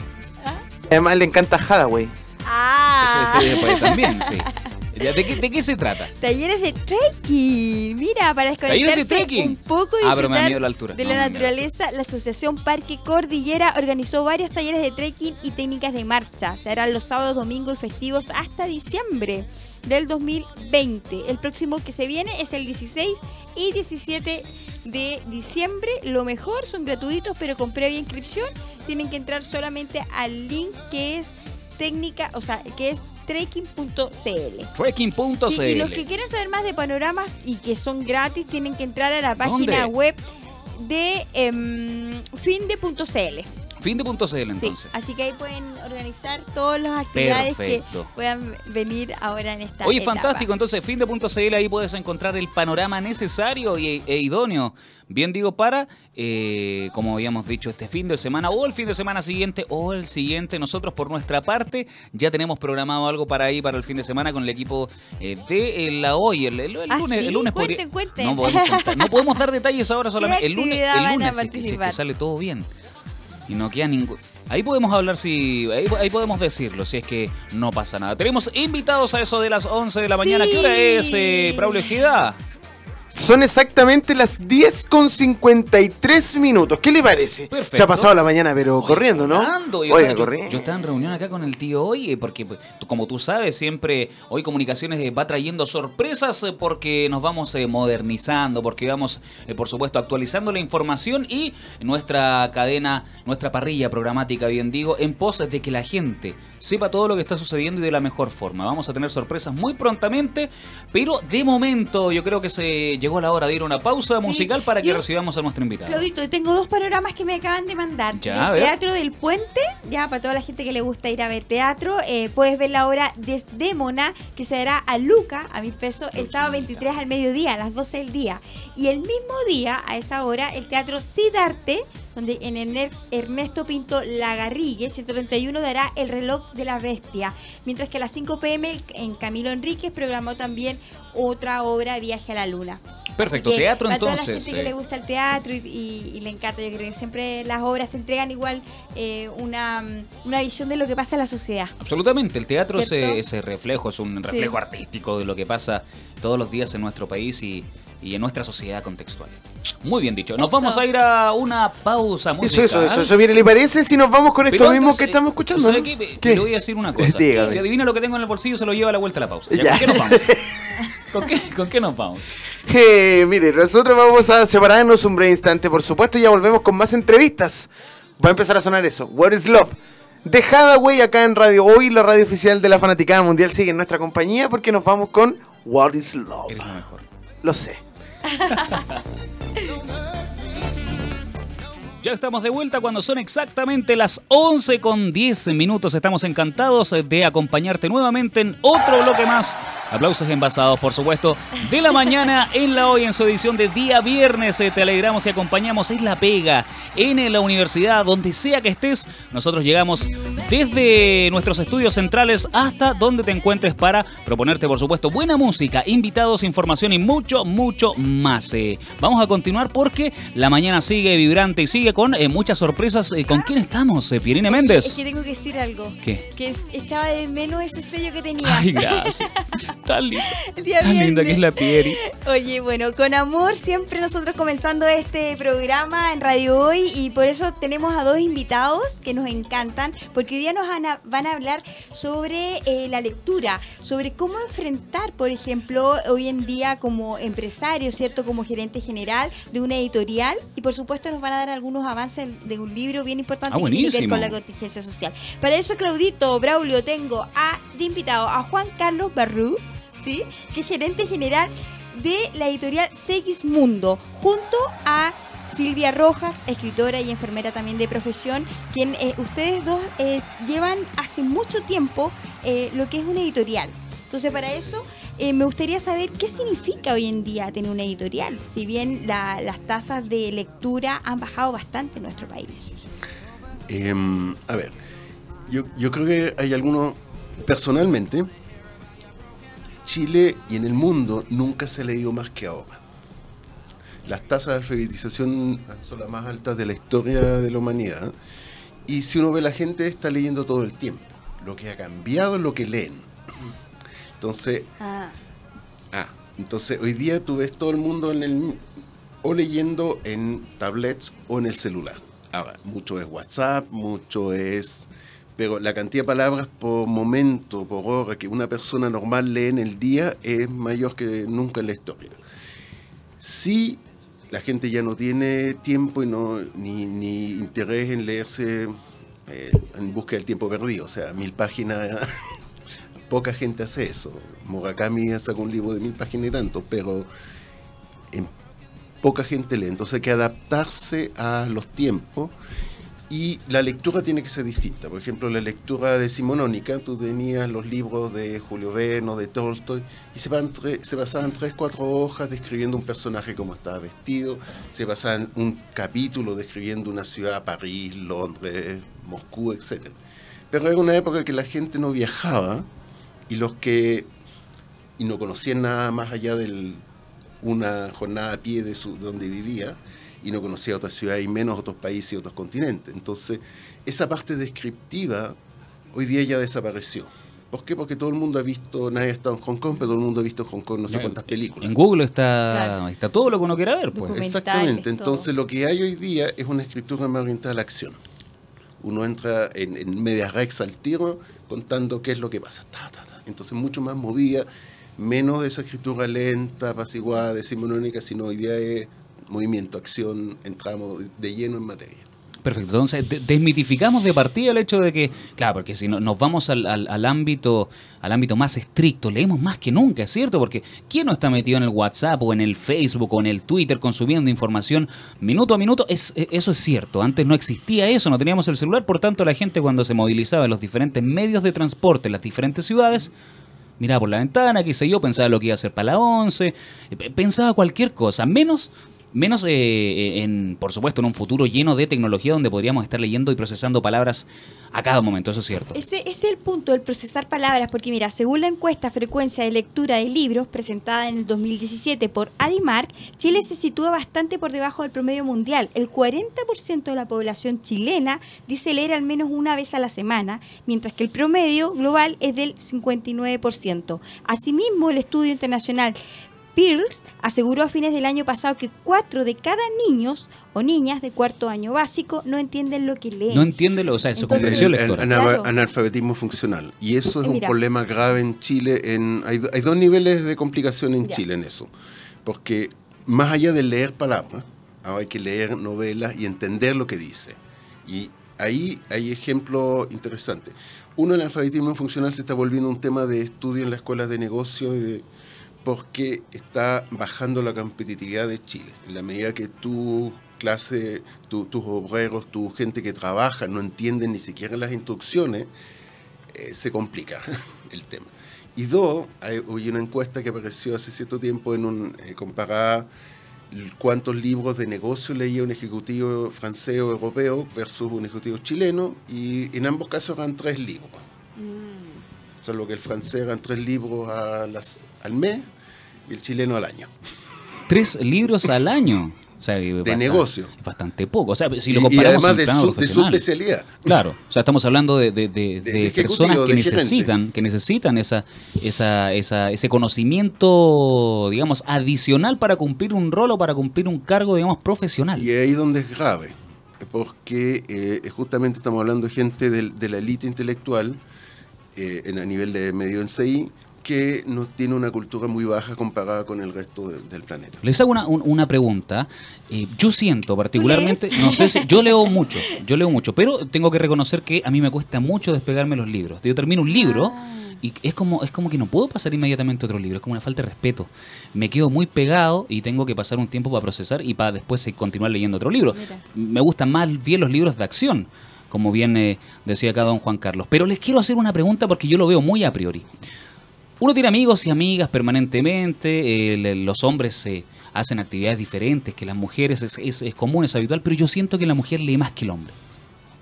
Además le encanta Hathaway. Ah. Este, también, sí. ¿De qué, se trata? Talleres de trekking. Mira, para desconectarse un poco y ah, disfrutar la altura. de la naturaleza, la Asociación Parque Cordillera organizó varios talleres de trekking y técnicas de marcha. Se harán los sábados, domingos y festivos hasta diciembre del 2020. El próximo que se viene es el 16 y 17 de diciembre. Lo mejor son gratuitos, pero con previa inscripción. Tienen que entrar solamente al link que es técnica, o sea, que es trekking.cl. Trekking.cl. y los que quieren saber más de panoramas y que son gratis tienen que entrar a la página web de em, finde.cl. Finde.cl Sí, entonces. así que ahí pueden organizar todas las actividades Perfecto. que puedan venir ahora en esta Oye, etapa. fantástico. Entonces, finde.cl ahí puedes encontrar el panorama necesario y, e idóneo. Bien digo, para, eh, como habíamos dicho, este fin de semana o el fin de semana siguiente o el siguiente. Nosotros, por nuestra parte, ya tenemos programado algo para ahí para el fin de semana con el equipo eh, de eh, la hoy. El, el- el Ah, lunes, ¿sí? el lunes Cuenten, cuenten. No podemos, contar- no podemos dar detalles ahora solamente. El lunes, el lunes si si es que sale todo bien. Y no queda ningún. Ahí podemos hablar si. Ahí, podemos decirlo, si es que no pasa nada. Tenemos invitados a eso de las 11 de la mañana. ¿Qué hora es, eh, Braulio Ejeda? Son exactamente las 10 con 53 minutos. ¿Qué le parece? Perfecto. Se ha pasado la mañana, pero Oye, corriendo, ¿no? Yo, Oiga, yo- corriendo. yo estaba en reunión acá con el tío hoy, eh, porque pues, como tú sabes, siempre hoy Comunicaciones eh, va trayendo sorpresas eh, porque nos vamos modernizando, porque vamos, por supuesto, actualizando la información y nuestra cadena, nuestra parrilla programática, bien digo, en pos de que la gente sepa todo lo que está sucediendo y de la mejor forma. Vamos a tener sorpresas muy prontamente, pero de momento yo creo que se llegó la hora de ir a una pausa Sí. musical para que Yo- recibamos a nuestro invitado. Claudito, tengo dos panoramas que me acaban de mandar. Ya, a el ver. Teatro del Puente, ya para toda la gente que le gusta ir a ver teatro, eh, puedes ver la obra Desdémona, que se dará a Luca, a mil pesos, el sábado 23 al mediodía, a las 12 del día. Y el mismo día, a esa hora, el Teatro Sidarte, donde en Ernesto Pinto Lagarrigue, 131, dará El reloj de la bestia. Mientras que a las 5 pm, en Camilo Enríquez, programó también otra obra, Viaje a la Luna. Perfecto, que teatro para toda la entonces. gente que eh. le gusta el teatro y, y- y le encanta, yo creo que siempre las obras te entregan igual eh, una, una visión de lo que pasa en la sociedad. Absolutamente, el teatro es eh, ese reflejo, es un reflejo Sí. artístico de lo que pasa todos los días en nuestro país y, y en nuestra sociedad contextual. Muy bien dicho. Nos Eso. vamos a ir a una pausa Eso, musical. eso, eso, eso viene, ¿le parece si nos vamos con esto Pero mismo antes, que eh, estamos escuchando? ¿sabe no? qué? ¿Qué? Le voy a decir una cosa. Dígame. Si adivina lo que tengo en el bolsillo, se lo lleva a la vuelta a la pausa. ¿Ya? Ya. ¿Con qué nos vamos? ¿Con qué, ¿Con qué nos vamos? Eh, mire, nosotros vamos a separarnos un breve instante, por supuesto, y ya volvemos con más entrevistas. Va a empezar a sonar eso. What is Love? De Hadaway acá en Radio Hoy, la radio oficial de la Fanaticada Mundial sigue en nuestra compañía porque nos vamos con What is Love. Eres lo mejor. Lo sé. Ya estamos de vuelta cuando son exactamente las 11 con 10 minutos. Estamos encantados de acompañarte nuevamente en otro bloque más. Aplausos envasados, por supuesto, de la mañana en la hoy en su edición de día viernes. Eh, Te alegramos y acompañamos. Es la pega en la universidad, donde sea que estés. Nosotros llegamos desde nuestros estudios centrales hasta donde te encuentres para proponerte, por supuesto, buena música, invitados, información y mucho, mucho más. Eh, vamos a continuar porque la mañana sigue vibrante y sigue con eh, muchas sorpresas. Eh, ¿Con quién estamos, eh, Pierina Es Méndez? que tengo que decir algo. ¿Qué? Que es- echaba de menos ese sello que tenía. Ay, gracias. Tan linda, El día tan linda que es la. Pieri. Oye, bueno, con amor siempre nosotros comenzando este programa en Radio Hoy y por eso tenemos a dos invitados que nos encantan porque hoy día nos van a, hablar sobre eh, la lectura, sobre cómo enfrentar, por ejemplo, hoy en día como empresario, ¿cierto? Como gerente general de una editorial y por supuesto nos van a dar algunos avances de un libro bien importante Ah, que tiene que ver con la contingencia social. Para eso, Claudito, Braulio, tengo a, de invitado a Juan Carlos Barrú, ¿sí? que es gerente general de la editorial Segismundo, junto a Silvia Rojas, escritora y enfermera también de profesión, quien eh, ustedes dos eh, llevan hace mucho tiempo eh, lo que es una editorial. Entonces, para eso me gustaría saber qué significa hoy en día tener una editorial, si bien la- las tasas de lectura han bajado bastante en nuestro país. Em, a ver, yo, yo creo que hay algunos, personalmente, Chile y en el mundo nunca se ha leído más que ahora. Las tasas de alfabetización son las más altas de la historia de la humanidad. Y si uno ve la gente está leyendo todo el tiempo. Lo que ha cambiado es lo que leen. Entonces, Ah, Ah, entonces hoy día tú ves todo el mundo en el o leyendo en tablets o en el celular. Ahora, mucho es WhatsApp, mucho es pero la cantidad de palabras por momento, por hora que una persona normal lee en el día es mayor que nunca en la historia. Sí, la gente ya no tiene tiempo y no ni, ni interés en leerse eh, en busca del tiempo perdido, o sea, mil páginas poca gente hace eso. Murakami sacó un libro de mil páginas y tanto, pero en poca gente lee. Entonces hay que adaptarse a los tiempos Y la lectura tiene que ser distinta. Por ejemplo, la lectura decimonónica, tú tenías los libros de Julio Verne, de Tolstoy, y se, se basaban tres, cuatro hojas describiendo un personaje cómo estaba vestido, se basaban un capítulo describiendo una ciudad, París, Londres, Moscú, etc. Pero era una época en que la gente no viajaba y los que y no conocían nada más allá de una jornada a pie de su, donde vivía y no conocía otras ciudades y menos otros países y otros continentes. Entonces, esa parte descriptiva hoy día ya desapareció. ¿Por qué? Porque todo el mundo ha visto, nadie ha estado en Hong Kong, pero todo el mundo ha visto en Hong Kong no sé cuántas películas. En Google está, Claro. está todo lo que uno quiera ver, pues. Exactamente. todo. Entonces, lo que hay hoy día es una escritura más orientada a la acción. Uno entra en, en medias rex al tiro contando qué es lo que pasa. Ta, ta, ta. Entonces, mucho más movida, menos de esa escritura lenta, apaciguada, decimonónica, sino hoy día es movimiento, acción, entramos de lleno en materia. Perfecto, entonces de- desmitificamos de partida el hecho de que, claro, porque si no- nos vamos al, al- al ámbito al ámbito más estricto, leemos más que nunca, ¿es cierto? Porque ¿quién no está metido en el WhatsApp o en el Facebook o en el Twitter consumiendo información minuto a minuto? Es, e- eso es cierto, antes no existía eso, no teníamos el celular, por tanto la gente cuando se movilizaba en los diferentes medios de transporte en las diferentes ciudades, miraba por la ventana, qué sé yo, pensaba lo que iba a hacer para la 11, eh, pensaba cualquier cosa, menos menos eh, eh, en por supuesto en un futuro lleno de tecnología donde podríamos estar leyendo y procesando palabras a cada momento, eso es cierto. Ese, es el punto, el procesar palabras, porque mira, según la encuesta frecuencia de lectura de libros presentada en el 2017 por Adimark, Chile se sitúa bastante por debajo del promedio mundial. El 40% de la población chilena dice leer al menos una vez a la semana, mientras que el promedio global es del 59%. Asimismo, el estudio internacional Pearls aseguró a fines del año pasado que cuatro de cada niños o niñas de cuarto año básico no entienden lo que leen. No entiende, lo- o sea, su Entonces- comprensión El lectora. ana- Claro. analfabetismo funcional. Y eso es Eh, un problema grave en Chile. En, hay, do- hay dos niveles de complicación en Ya. Chile en eso. Porque más allá de leer palabras, ahora hay que leer novelas y entender lo que dice. Y ahí hay ejemplos interesantes. Uno, el alfabetismo funcional se está volviendo un tema de estudio en las escuelas de negocio y de- porque está bajando la competitividad de Chile. En la medida que tu clase, tu- tus obreros, tu gente que trabaja no entienden ni siquiera las instrucciones, eh, se complica el tema. Y dos, hay, hubo una encuesta que apareció hace cierto tiempo en un eh, comparaba l- cuántos libros de negocio leía un ejecutivo francés o europeo versus un ejecutivo chileno, y en ambos casos eran tres libros. O sea, lo que el francés eran tres libros a las, al mes y el chileno al año. Tres libros al año. O sea, de negocio. Es bastante poco. O sea, si y, lo y comparamos además en de plano su, de su especialidad. Claro, o sea, estamos hablando de, de- de- personas que gerente. necesitan, que necesitan esa, esa, esa, ese conocimiento, digamos, adicional para cumplir un rol o para cumplir un cargo, digamos, profesional. Y ahí donde es grave, porque eh, justamente estamos hablando de gente de, la élite intelectual eh, en, a nivel de medio en CI que no tiene una cultura muy baja comparada con el resto de- del planeta. Les hago una, un- una pregunta. Eh, yo siento particularmente, no sé si, yo leo mucho, yo leo mucho, pero tengo que reconocer que a mí me cuesta mucho despegarme los libros. Yo termino un libro y es como, es como que no puedo pasar inmediatamente a otro libro, es como una falta de respeto. Me quedo muy pegado y tengo que pasar un tiempo para procesar y para después continuar leyendo otro libro. Mira. Me gustan más bien los libros de acción, como bien eh, decía acá don Juan Carlos. Pero les quiero hacer una pregunta porque yo lo veo muy a priori. Uno tiene amigos y amigas permanentemente, el- los hombres se hacen actividades diferentes que las mujeres, es, es- es común, es habitual, pero yo siento que la mujer lee más que el hombre.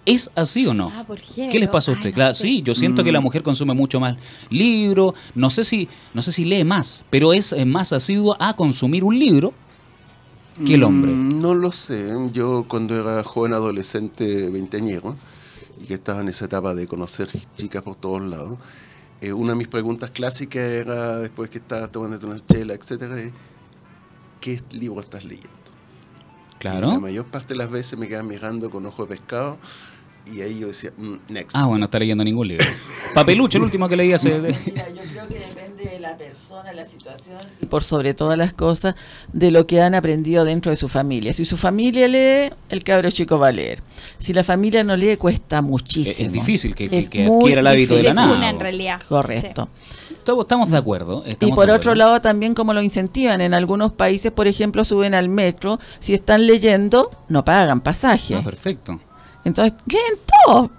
¿Es así o no? Ah, por. ¿Qué les pasa a Ay, usted? no claro, sé. sí, yo siento que la mujer consume mucho más libro, no sé si, no sé si lee más, pero es eh, más asiduo a consumir un libro que el hombre. Mm, No lo sé. Yo cuando era joven adolescente, veinteañero, y que estaba en esa etapa de conocer chicas por todos lados, eh, una de mis preguntas clásicas era, después que estaba tomando una chela, etcétera, ¿qué libro estás leyendo? Y La Claro. mayor parte de las veces me quedaban mirando con ojo de pescado y ahí yo decía, "Mm, next. Ah, bueno, no está leyendo ningún libro. Papelucho, el último que leí hace... Mira, yo creo que depende de la persona, la situación y por sobre todas las cosas de lo que han aprendido dentro de su familia. Si su familia lee, el cabro chico va a leer. Si la familia no lee, cuesta muchísimo. Es difícil que, Es que adquiera el hábito de la difícil. nada. Una en realidad. Correcto. Estamos estamos de acuerdo. Y estamos por de otro acuerdo. lado, también como lo incentivan. En algunos países, por ejemplo, suben al metro. Si están leyendo, no pagan pasaje. Ah, perfecto. Entonces, ¿qué en todo?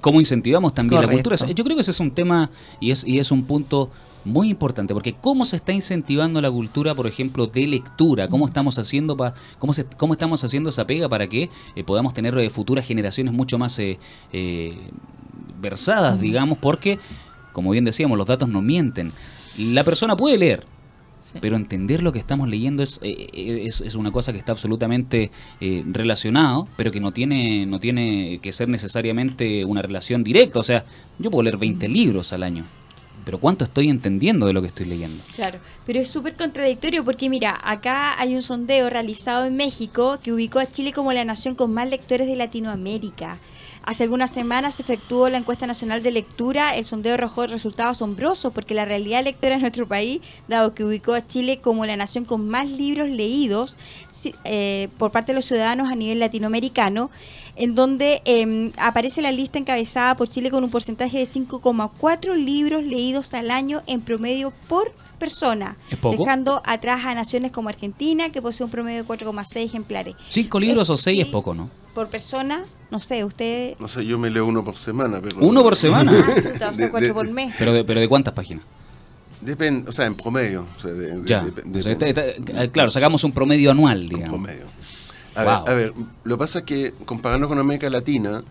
¿Cómo incentivamos también la cultura? Yo creo que ese es un tema y es, y es un punto muy importante, porque cómo se está incentivando la cultura, por ejemplo, de lectura, cómo estamos haciendo pa- cómo, se, cómo estamos haciendo esa pega para que eh, podamos tener eh, futuras generaciones mucho más eh, eh, versadas, digamos, porque, como bien decíamos, los datos no mienten. La persona puede leer, Sí. pero entender lo que estamos leyendo es, eh, es, es una cosa que está absolutamente eh, relacionado, pero que no tiene, no tiene que ser necesariamente una relación directa. O sea, yo puedo leer 20 libros al año, pero ¿cuánto estoy entendiendo de lo que estoy leyendo? Claro, pero es súper contradictorio porque mira, acá hay un sondeo realizado en México que ubicó a Chile como la nación con más lectores de Latinoamérica. Hace algunas semanas se efectuó la encuesta nacional de lectura, el sondeo arrojó resultados asombrosos porque la realidad lectora en nuestro país, dado que ubicó a Chile como la nación con más libros leídos eh, por parte de los ciudadanos a nivel latinoamericano, en donde eh, aparece la lista encabezada por Chile con un porcentaje de 5,4 libros leídos al año en promedio por persona, ¿Es poco? dejando atrás a naciones como Argentina, que posee un promedio de 4,6 ejemplares. Cinco libros o seis sí. es poco, ¿no? Por persona, no sé, usted... No sé, yo me leo uno por semana, pero... ¿Uno por semana? Ah, De- cuatro de- por mes. Pero de, pero de cuántas páginas? Depende, o sea, en promedio. O sea, de- de- Ya. de- de- O sea, está- está- claro, sacamos un promedio anual, digamos. promedio. A, Wow. ver, a ver, lo que pasa es que compararlo con América Latina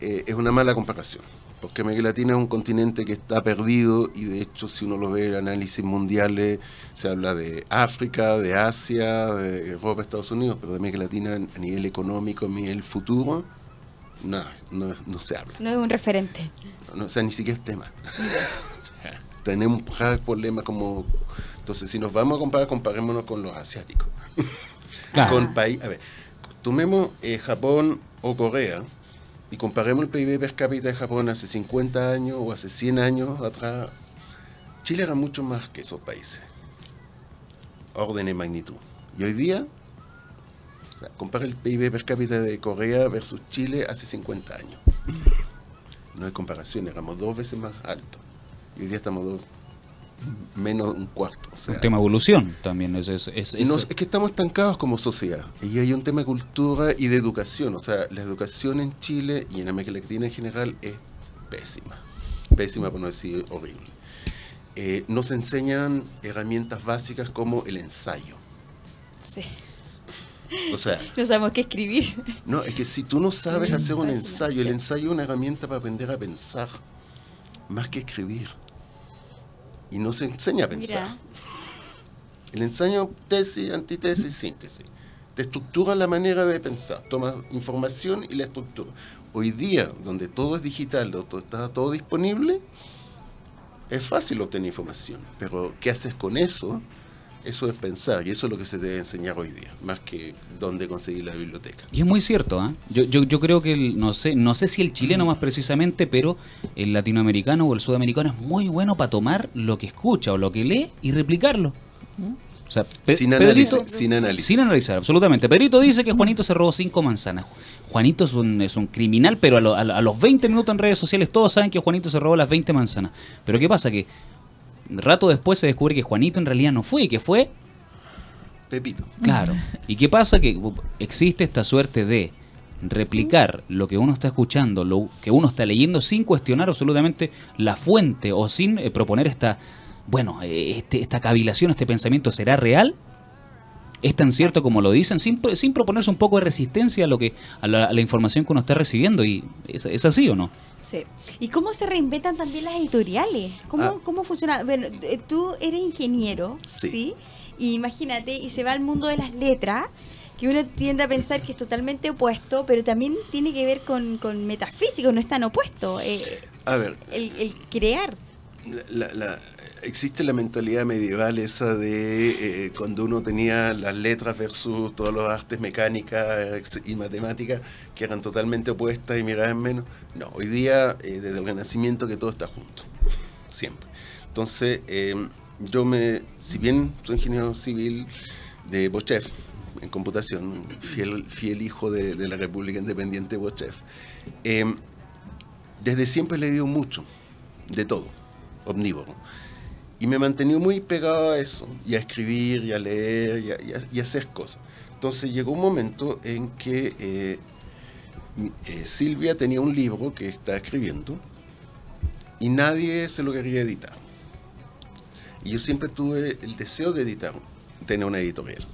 eh, es una mala comparación. Porque América Latina es un continente que está perdido y de hecho si uno lo ve en análisis mundiales se habla de África, de Asia, de Europa, Estados Unidos, pero de América Latina a nivel económico, a nivel futuro, no, no, no se habla. No es un referente. No, o sea, ni siquiera es tema. O sea, tenemos graves problemas como... Entonces, si nos vamos a comparar, comparémonos con los asiáticos. Claro. Con país... A ver, tomemos eh, Japón o Corea y comparemos el PIB per cápita de Japón hace 50 años o hace 100 años atrás. Chile era mucho más que esos países. Orden de magnitud. Y hoy día, o sea, compara el PIB per cápita de Corea versus Chile hace 50 años. No hay comparación, éramos dos veces más altos. Y hoy día estamos dos, menos de un cuarto. O sea, Un tema de evolución también. Es, es, es- es- no, es que estamos estancados como sociedad. Y hay un tema de cultura y de educación. O sea, la educación en Chile y en América Latina en general es pésima. Pésima, por no decir horrible. Eh, nos enseñan herramientas básicas como el ensayo. Sí. O sea, No sabemos qué escribir. no, es que si tú no sabes hacer un ensayo, el ensayo es una herramienta para aprender a pensar, más que escribir. Y no se enseña a pensar. Mira, El ensayo tesis, antitesis, síntesis. Te estructura la manera de pensar, tomas información y la estructura. Hoy día, donde todo es digital, donde está todo disponible, es fácil obtener información. Pero ¿qué haces con eso? Eso es pensar y eso es lo que se debe enseñar hoy día, más que dónde conseguir la biblioteca. Y es muy cierto, ¿ah? yo, yo, yo creo que, el- no sé no sé si el chileno más precisamente, pero el latinoamericano o el sudamericano es muy bueno para tomar lo que escucha o lo que lee y replicarlo. O sea, sin, Pedrito- sin análisis. Sin analizar, absolutamente. Pedrito dice que Juanito se robó cinco manzanas. Juanito es un, es un criminal, pero a, lo- a lo- a los 20 minutos en redes sociales todos saben que Juanito se robó las 20 manzanas. Pero ¿qué pasa? Que rato después se descubre que Juanito en realidad no fue, que fue Pepito. Claro. ¿Y qué pasa? Que uh, existe esta suerte de replicar lo que uno está escuchando, lo que uno está leyendo sin cuestionar absolutamente la fuente o sin eh, proponer esta, bueno, eh, este- esta cavilación, este pensamiento, ¿será real? ¿Es tan cierto como lo dicen? Sin, sin proponerse un poco de resistencia a, lo que, a, la, a la información que uno está recibiendo. ¿Y es, es así o no? Sí. ¿Y cómo se reinventan también las editoriales? ¿Cómo, Ah. cómo funciona? Bueno, eh, tú eres ingeniero, Sí. ¿sí? Y imagínate, y se va al mundo de las letras, que uno tiende a pensar que es totalmente opuesto, pero también tiene que ver con, con metafísico, no es tan opuesto. eh, A ver, el, el crear. La- existe la mentalidad medieval esa de eh, cuando uno tenía las letras versus todas las artes mecánicas y matemáticas que eran totalmente opuestas y miraban menos. No, hoy día, eh, desde el Renacimiento, que todo está junto, siempre. Entonces, eh, yo me, si bien soy ingeniero civil de Bochef, en computación, fiel, hijo de, la República Independiente de Bochef, eh, desde siempre he leído mucho, de todo, omnívoro. Y me he mantenido muy pegado a eso, y a escribir, y a leer, y a, y a- y a hacer cosas. Entonces llegó un momento en que eh, eh, Silvia tenía un libro que está escribiendo y nadie se lo quería editar. Y yo siempre tuve el deseo de editar, tener una editorial.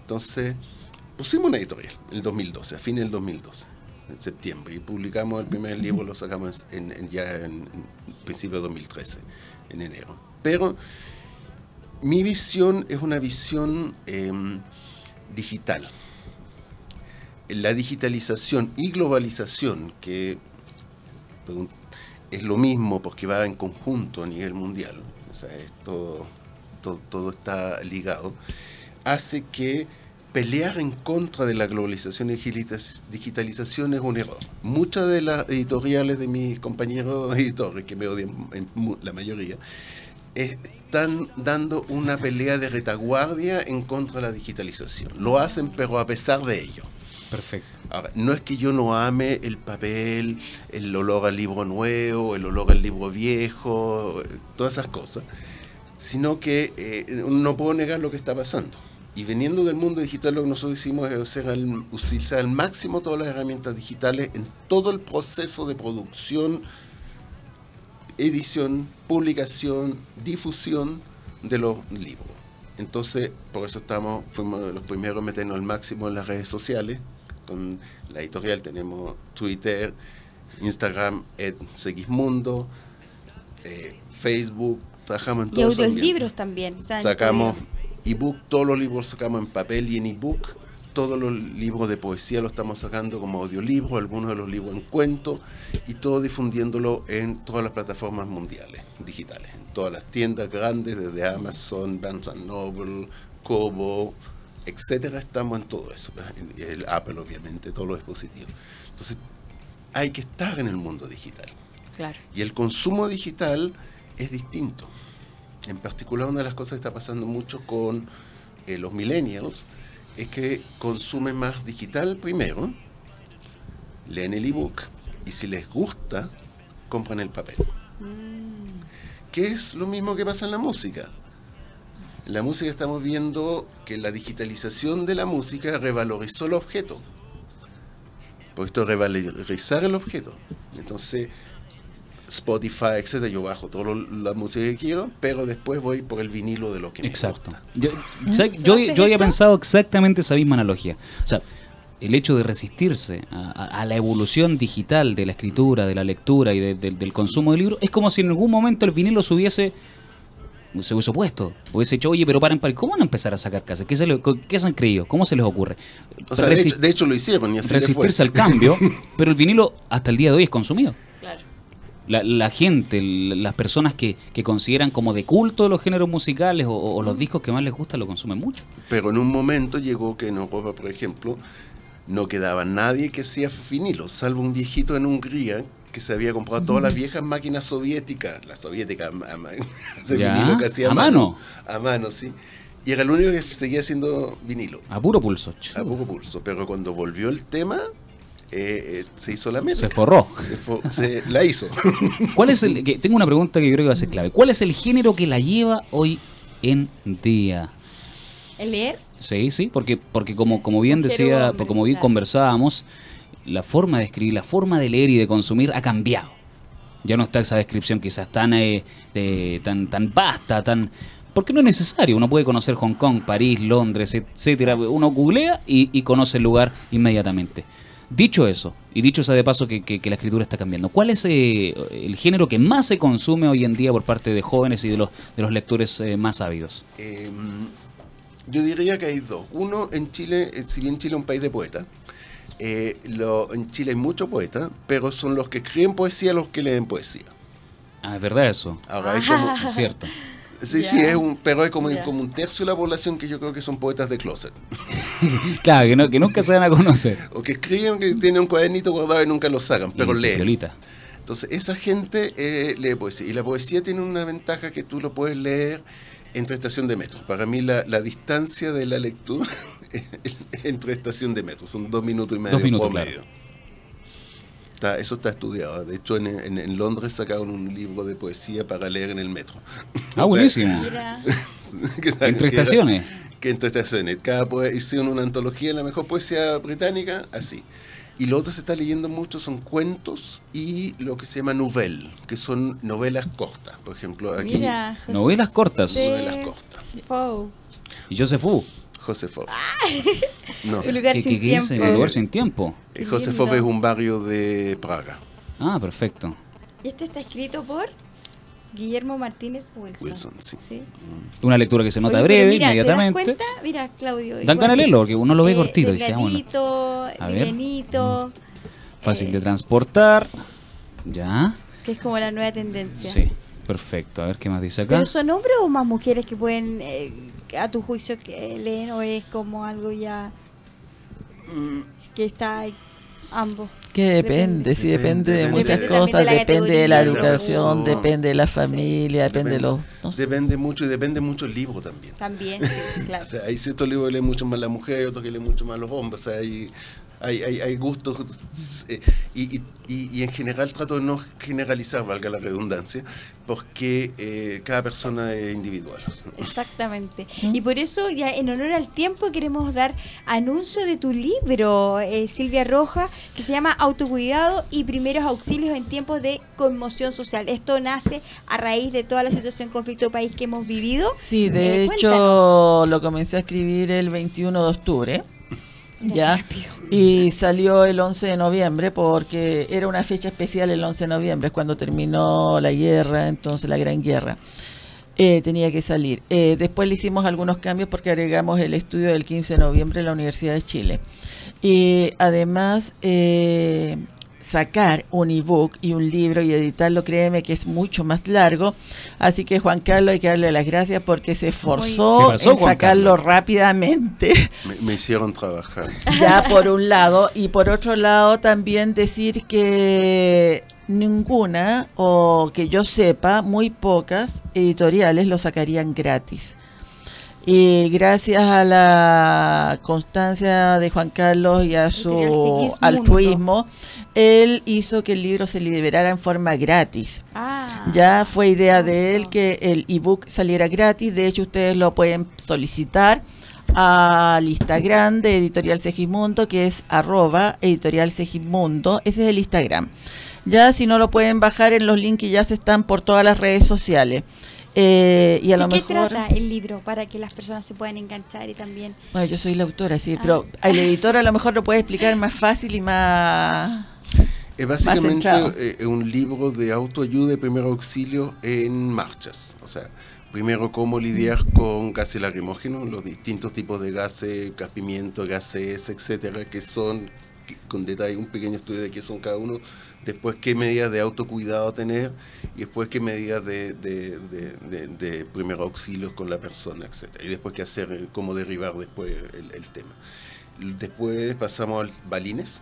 Entonces, pusimos una editorial en el 2012, a fines del 2012, en septiembre, y publicamos el primer libro, lo sacamos en, ya en, principio de 2013, en enero. Pero mi visión es una visión em, digital. La digitalización y globalización, que es lo mismo porque va en conjunto a nivel mundial, o sea, todo, todo, está ligado, hace que pelear en contra de la globalización y digitalización es un error. Muchas de las editoriales de mis compañeros editores, que me odian en la mayoría, están dando una pelea de retaguardia en contra de la digitalización. Lo hacen, pero a pesar de ello. Perfecto. Ahora, no es que yo no ame el papel, el olor al libro nuevo, el olor al libro viejo, todas esas cosas, sino que eh, no puedo negar lo que está pasando. Y veniendo del mundo digital, lo que nosotros hicimos es utilizar al máximo todas las herramientas digitales en todo el proceso de producción, edición, publicación, difusión de los libros. Entonces, por eso estamos, fuimos los primeros a meternos al máximo en las redes sociales, con la editorial tenemos Twitter, Instagram, Ed Segismundo, eh, Facebook, trabajamos en todos. Y audiolibros también. Sacamos ebook, todos los libros sacamos en papel y en ebook. Todos los libros de poesía lo estamos sacando como audiolibro, algunos de los libros en cuento y todo difundiéndolo en todas las plataformas mundiales, digitales, en todas las tiendas grandes, desde Amazon, Barnes Noble, Kobo, etcétera, estamos en todo eso. El Apple, obviamente, todos los dispositivos. Entonces, hay que estar en el mundo digital. Claro. Y el consumo digital es distinto. En particular, una de las cosas que está pasando mucho con eh, los millennials es que consumen más digital primero, leen el ebook y si les gusta, compran el papel. Mm. ¿Qué es lo mismo que pasa en la música? En la música estamos viendo que la digitalización de la música revalorizó el objeto. Por esto revalorizar el objeto. Entonces, Spotify, etcétera, yo bajo toda la música que quiero, pero después voy por el vinilo de lo que me Exacto. Yo, yo, había pensado exactamente esa misma analogía. O sea, el hecho de resistirse a, la evolución digital de la escritura, de la lectura y del consumo de libros, es como si en algún momento el vinilo se hubiese se hubiese opuesto. Hubiese dicho, oye, pero paren, paren, ¿cómo van a empezar a sacar casas? ¿Qué se, ¿Qué se han creído? ¿Cómo se les ocurre? O sea, de, hecho, lo hicieron y así Resistirse al cambio, pero el vinilo hasta el día de hoy es consumido. La, gente, las personas que, que, consideran como de culto los géneros musicales o, los discos que más les gustan lo consumen mucho. Pero en un momento llegó que en Europa, por ejemplo, no quedaba nadie que hacía vinilo, salvo un viejito en Hungría que se había comprado todas las viejas máquinas soviéticas, las soviéticas, a, vinilo que hacía a mano. A mano, sí. Y era el único que seguía haciendo vinilo. A puro pulso. A puro pulso. Pero cuando volvió el tema, eh, eh, se hizo la mesa. Se forró. Se, la hizo. ¿Cuál es el, tengo una pregunta que creo que va a ser clave. ¿Cuál es el género que la lleva hoy en día? ¿El leer? Sí, sí, porque, porque como, como bien decía, como bien conversábamos, la forma de escribir, la forma de leer y de consumir ha cambiado. Ya no está esa descripción quizás tan, eh, tan, tan vasta, tan... Porque no es necesario, uno puede conocer Hong Kong, París, Londres, etcétera. Uno googlea y, conoce el lugar inmediatamente. Dicho eso, y dicho sea de paso que, la escritura está cambiando, ¿cuál es eh, el género que más se consume hoy en día por parte de jóvenes y de los, de los lectores eh, más ávidos? Em, yo diría que hay dos. Uno, en Chile, si bien Chile es un país de poetas, eh, lo, en Chile hay muchos poetas, pero son los que escriben poesía los que leen poesía. Ah, es verdad eso. Ahora, es, como, es cierto. Sí, sí, es un, pero hay como, como un tercio de la población que yo creo que son poetas de closet. claro, que, no, que nunca se van a conocer. O que escriben, que tienen un cuadernito guardado y nunca lo sacan, pero leen. Entonces, esa gente eh, lee poesía. Y la poesía tiene una ventaja que tú lo puedes leer entre estación de metro. Para mí la, la distancia de la lectura entre estación de metro, son dos minutos y medio. Dos minutos, medio. Está, eso está estudiado. De hecho, en, en, Londres sacaron un libro de poesía para leer en el metro. Ah, buenísimo. entre estaciones. Que, entre estaciones. Cada hicieron una antología de la mejor poesía británica, así. Y lo otro que se está leyendo mucho son cuentos y lo que se llama novel, que son novelas cortas. Por ejemplo, aquí Mira, Novelas cortas. novelas cortas. Pou. Y Josefú, Josefov. No, Un lugar ¿qué, sin qué, tiempo. El lugar sin tiempo. eh, Josefov es un barrio de Praga. Ah, perfecto. Y este está escrito por Guillermo Martínez Wilson. Wilson, sí. Una lectura que se nota Oye, breve, mira, ¿te das inmediatamente. cuenta? Mira, Claudio. Dan leerlo, porque uno lo ve Eh, cortito. dice, ah, A ver. livianito, fácil eh, de transportar. Ya. que es como la nueva tendencia. Sí, perfecto. A ver qué más dice acá. ¿Pero son hombres o más mujeres que pueden, eh, a tu juicio, que leen o es como algo ya que está ahí, ambos? Que depende, Depende. sí, depende de muchas cosas, depende de la educación, depende de la familia, depende de los... no sé. Depende mucho y depende mucho el libro también. También, sí, claro. O sea, hay ciertos libros que leen mucho más la mujer, otros que leen mucho más los hombres. O sea, hay, hay, hay, hay gustos eh, y, y, y- en general trato de no generalizar, valga la redundancia, porque eh, cada persona es individual. Exactamente. Y por eso, ya en honor al tiempo, queremos dar anuncio de tu libro, eh, Silvia Roja, que se llama Autocuidado y Primeros Auxilios en tiempos de conmoción social. Esto nace a raíz de toda la situación conflicto país que hemos vivido. Sí, de Eh, hecho cuéntanos. lo comencé a escribir el 21 de octubre. Ya, y salió el 11 de noviembre porque era una fecha especial el 11 de noviembre, es cuando terminó la guerra, entonces la Gran Guerra. Eh, tenía que salir. Eh, después le hicimos algunos cambios porque agregamos el estudio del 15 de noviembre en la Universidad de Chile. Y además, eh, sacar un ebook y un libro y editarlo, créeme que es mucho más largo. Así que Juan Carlos hay que darle las gracias porque se esforzó Se pasó, en sacarlo Carlos. rápidamente. Me, me hicieron trabajar. ya por un lado y por otro lado también decir que ninguna o que yo sepa muy pocas editoriales lo sacarían gratis y gracias a la constancia de Juan Carlos y a su altruismo él hizo que el libro se liberara en forma gratis Ah, ya fue idea de él que el ebook saliera gratis. De hecho, ustedes lo pueden solicitar al Instagram de Editorial Segismundo, que es arroba Editorial Segismundo. Ese es el Instagram. Ya si no lo pueden bajar en los links que ya se están por todas las redes sociales. Eh, y a ¿De lo qué mejor... trata el libro para que las personas se puedan enganchar y también... Bueno, yo soy la autora, sí, Ah. pero el editor a lo mejor lo puede explicar más fácil y más... Es básicamente centrado. eh, un libro de autoayuda y primer auxilio en marchas. O sea, primero cómo lidiar con gases lacrimógenos, los distintos tipos de gases, gas pimiento, gases, etcétera, que son, con detalle, un pequeño estudio de qué son cada uno. Después, qué medidas de autocuidado tener. Y después, qué medidas de, de, de, de- de primer auxilio con la persona, etcétera. Y después, qué hacer, cómo derribar después el, el tema. Después pasamos al balines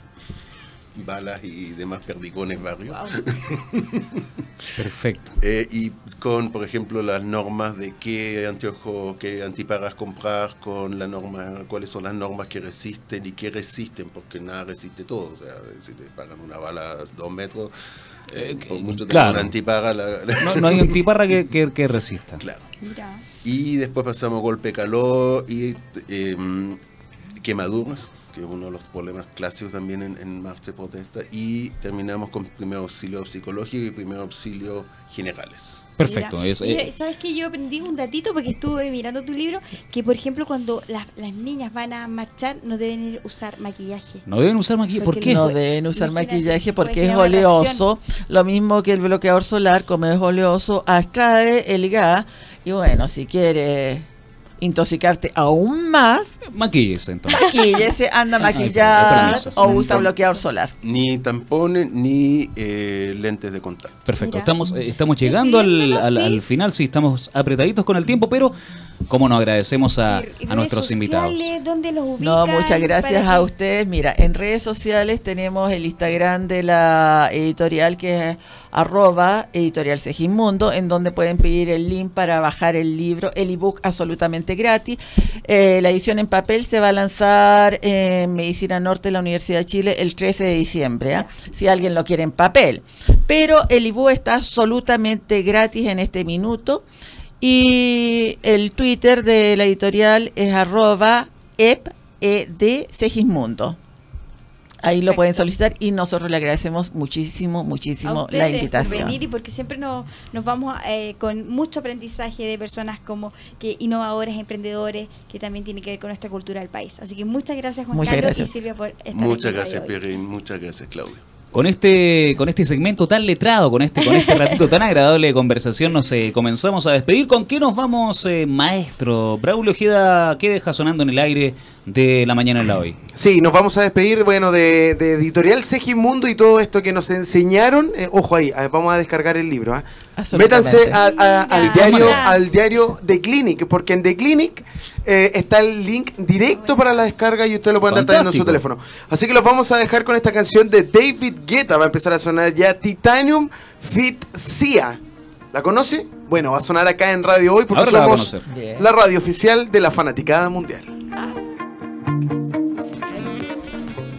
balas y demás perdigones barrio. Perfecto. Eh, y con, por ejemplo, las normas de qué anteojos, qué antiparas comprar, con la norma, cuáles son las normas que resisten y qué resisten, porque nada resiste todo. O sea, si te pagan una bala a dos metros, eh, Eh, por mucho claro. tiempo una antipara, la- la- No, no hay antiparra que, que, que resista. claro. Mira. Y después pasamos golpe calor y eh, quemaduras, que es uno de los problemas clásicos también en, en marcha de protesta. Y terminamos con primer auxilio psicológico y primer auxilio generales. Perfecto. Mira, es, mira, eh, ¿Sabes que Yo aprendí un datito porque estuve mirando tu libro, que por ejemplo cuando las, las niñas van a marchar no deben ir a usar maquillaje. no deben usar maquillaje. ¿Por Porque qué? No deben usar maquillaje porque es oleoso. Lo mismo que el bloqueador solar, como es oleoso, atrae el gas. Y bueno, si quieres intoxicarte aún más, Maquíllese entonces. maquíllese, anda maquillada o usa bloqueador solar. Ni tampones ni eh, lentes de contacto. Perfecto, Mira. estamos, eh, estamos llegando al, al- sí. al final, sí, estamos apretaditos con el tiempo, pero como nos agradecemos a, nuestros invitados. sociales, ¿Dónde los ubican? No, muchas gracias a que- ustedes. Mira, en redes sociales tenemos el Instagram de la editorial que es arroba editorial Segismundo, en donde pueden pedir el link para bajar el libro, el ebook absolutamente gratis. Eh, la edición en papel se va a lanzar en Medicina Norte de la Universidad de Chile el 13 de diciembre, ¿ah? si alguien lo quiere en papel. Pero el ebook está absolutamente gratis en este minuto. Y el Twitter de la editorial es arroba ep, e, de Segismundo. Ahí lo pueden solicitar y nosotros le agradecemos muchísimo, muchísimo la invitación. Por venir y porque siempre nos, nos vamos eh, con mucho aprendizaje de personas como que innovadores, emprendedores, que también tiene que ver con nuestra cultura del país. Así que muchas gracias Juan Carlos y Silvia por estar Muchas gracias, Pierre, muchas gracias, Claudia con este, con este segmento tan letrado, con este, con este ratito tan agradable de conversación, nos eh, comenzamos a despedir. ¿Con qué nos vamos, eh, maestro? Braulio Ojeda, ¿qué deja sonando en el aire de la mañana en la hoy? Sí, nos vamos a despedir, bueno, de, Editorial Segimundo y todo esto que nos enseñaron. Eh, ojo ahí, vamos a descargar el libro. ¿ah? Métanse al, diario, al diario The Clinic, porque en The Clinic eh, está el link directo para la descarga y usted lo puede andar trayendo en su teléfono. Así que los vamos a dejar con esta canción de David Guetta. Va a empezar a sonar ya Titanium Fit Sia. ¿La conoce? Bueno, va a sonar acá en Radio Hoy porque somos la radio oficial de la fanaticada mundial.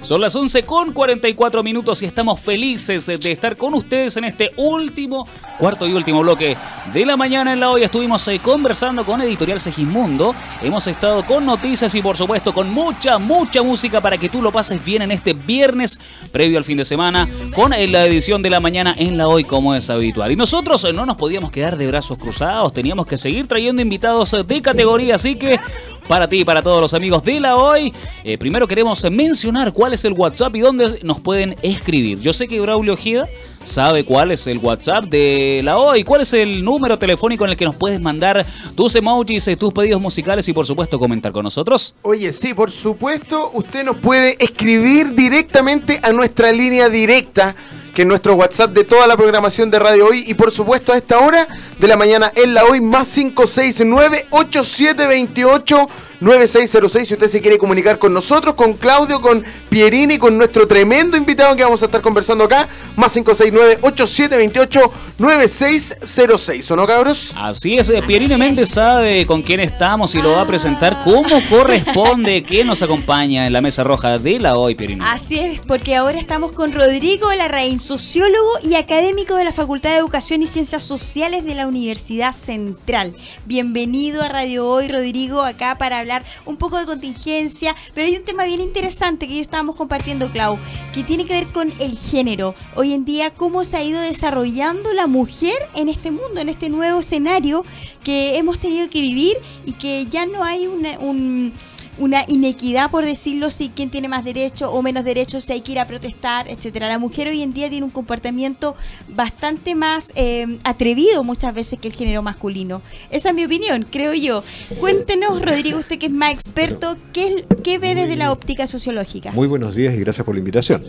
Son las 11 con 44 minutos y estamos felices de estar con ustedes en este último, cuarto y último bloque de la mañana en la hoy. Estuvimos eh, conversando con Editorial Segismundo, hemos estado con noticias y por supuesto con mucha, mucha música para que tú lo pases bien en este viernes previo al fin de semana con eh, la edición de la mañana en la hoy como es habitual. Y nosotros eh, no nos podíamos quedar de brazos cruzados, teníamos que seguir trayendo invitados de categoría, así que para ti y para todos los amigos de la hoy. Eh, primero queremos mencionar cuál es el WhatsApp y dónde nos pueden escribir. Yo sé que Braulio Ojeda sabe cuál es el WhatsApp de la hoy, cuál es el número telefónico en el que nos puedes mandar tus emojis, eh, tus pedidos musicales y por supuesto comentar con nosotros. Oye, sí, por supuesto, usted nos puede escribir directamente a nuestra línea directa que es nuestro WhatsApp de toda la programación de Radio Hoy y por supuesto a esta hora de la mañana en la Hoy más 569 8728 9606 si usted se quiere comunicar con nosotros, con Claudio, con Pierini, con nuestro tremendo invitado que vamos a estar conversando acá, más 569-8728-9606, ¿o no, cabros? Así es, eh, Pierini Méndez sabe con quién estamos y lo va a presentar como corresponde, que nos acompaña en la mesa roja de la hoy, Pierini. Así es, porque ahora estamos con Rodrigo Larraín, sociólogo y académico de la Facultad de Educación y Ciencias Sociales de la Universidad Central. Bienvenido a Radio Hoy, Rodrigo, acá para hablar un poco de contingencia, pero hay un tema bien interesante que yo estábamos compartiendo, Clau, que tiene que ver con el género. Hoy en día, cómo se ha ido desarrollando la mujer en este mundo, en este nuevo escenario que hemos tenido que vivir y que ya no hay un una inequidad, por decirlo, si quién tiene más derecho o menos derechos, si hay que ir a protestar, etcétera. La mujer hoy en día tiene un comportamiento bastante más eh, atrevido muchas veces que el género masculino. Esa es mi opinión, creo yo. Cuéntenos, Rodrigo, usted que es más experto, ¿qué, qué ve desde la óptica sociológica? Muy buenos días y gracias por la invitación.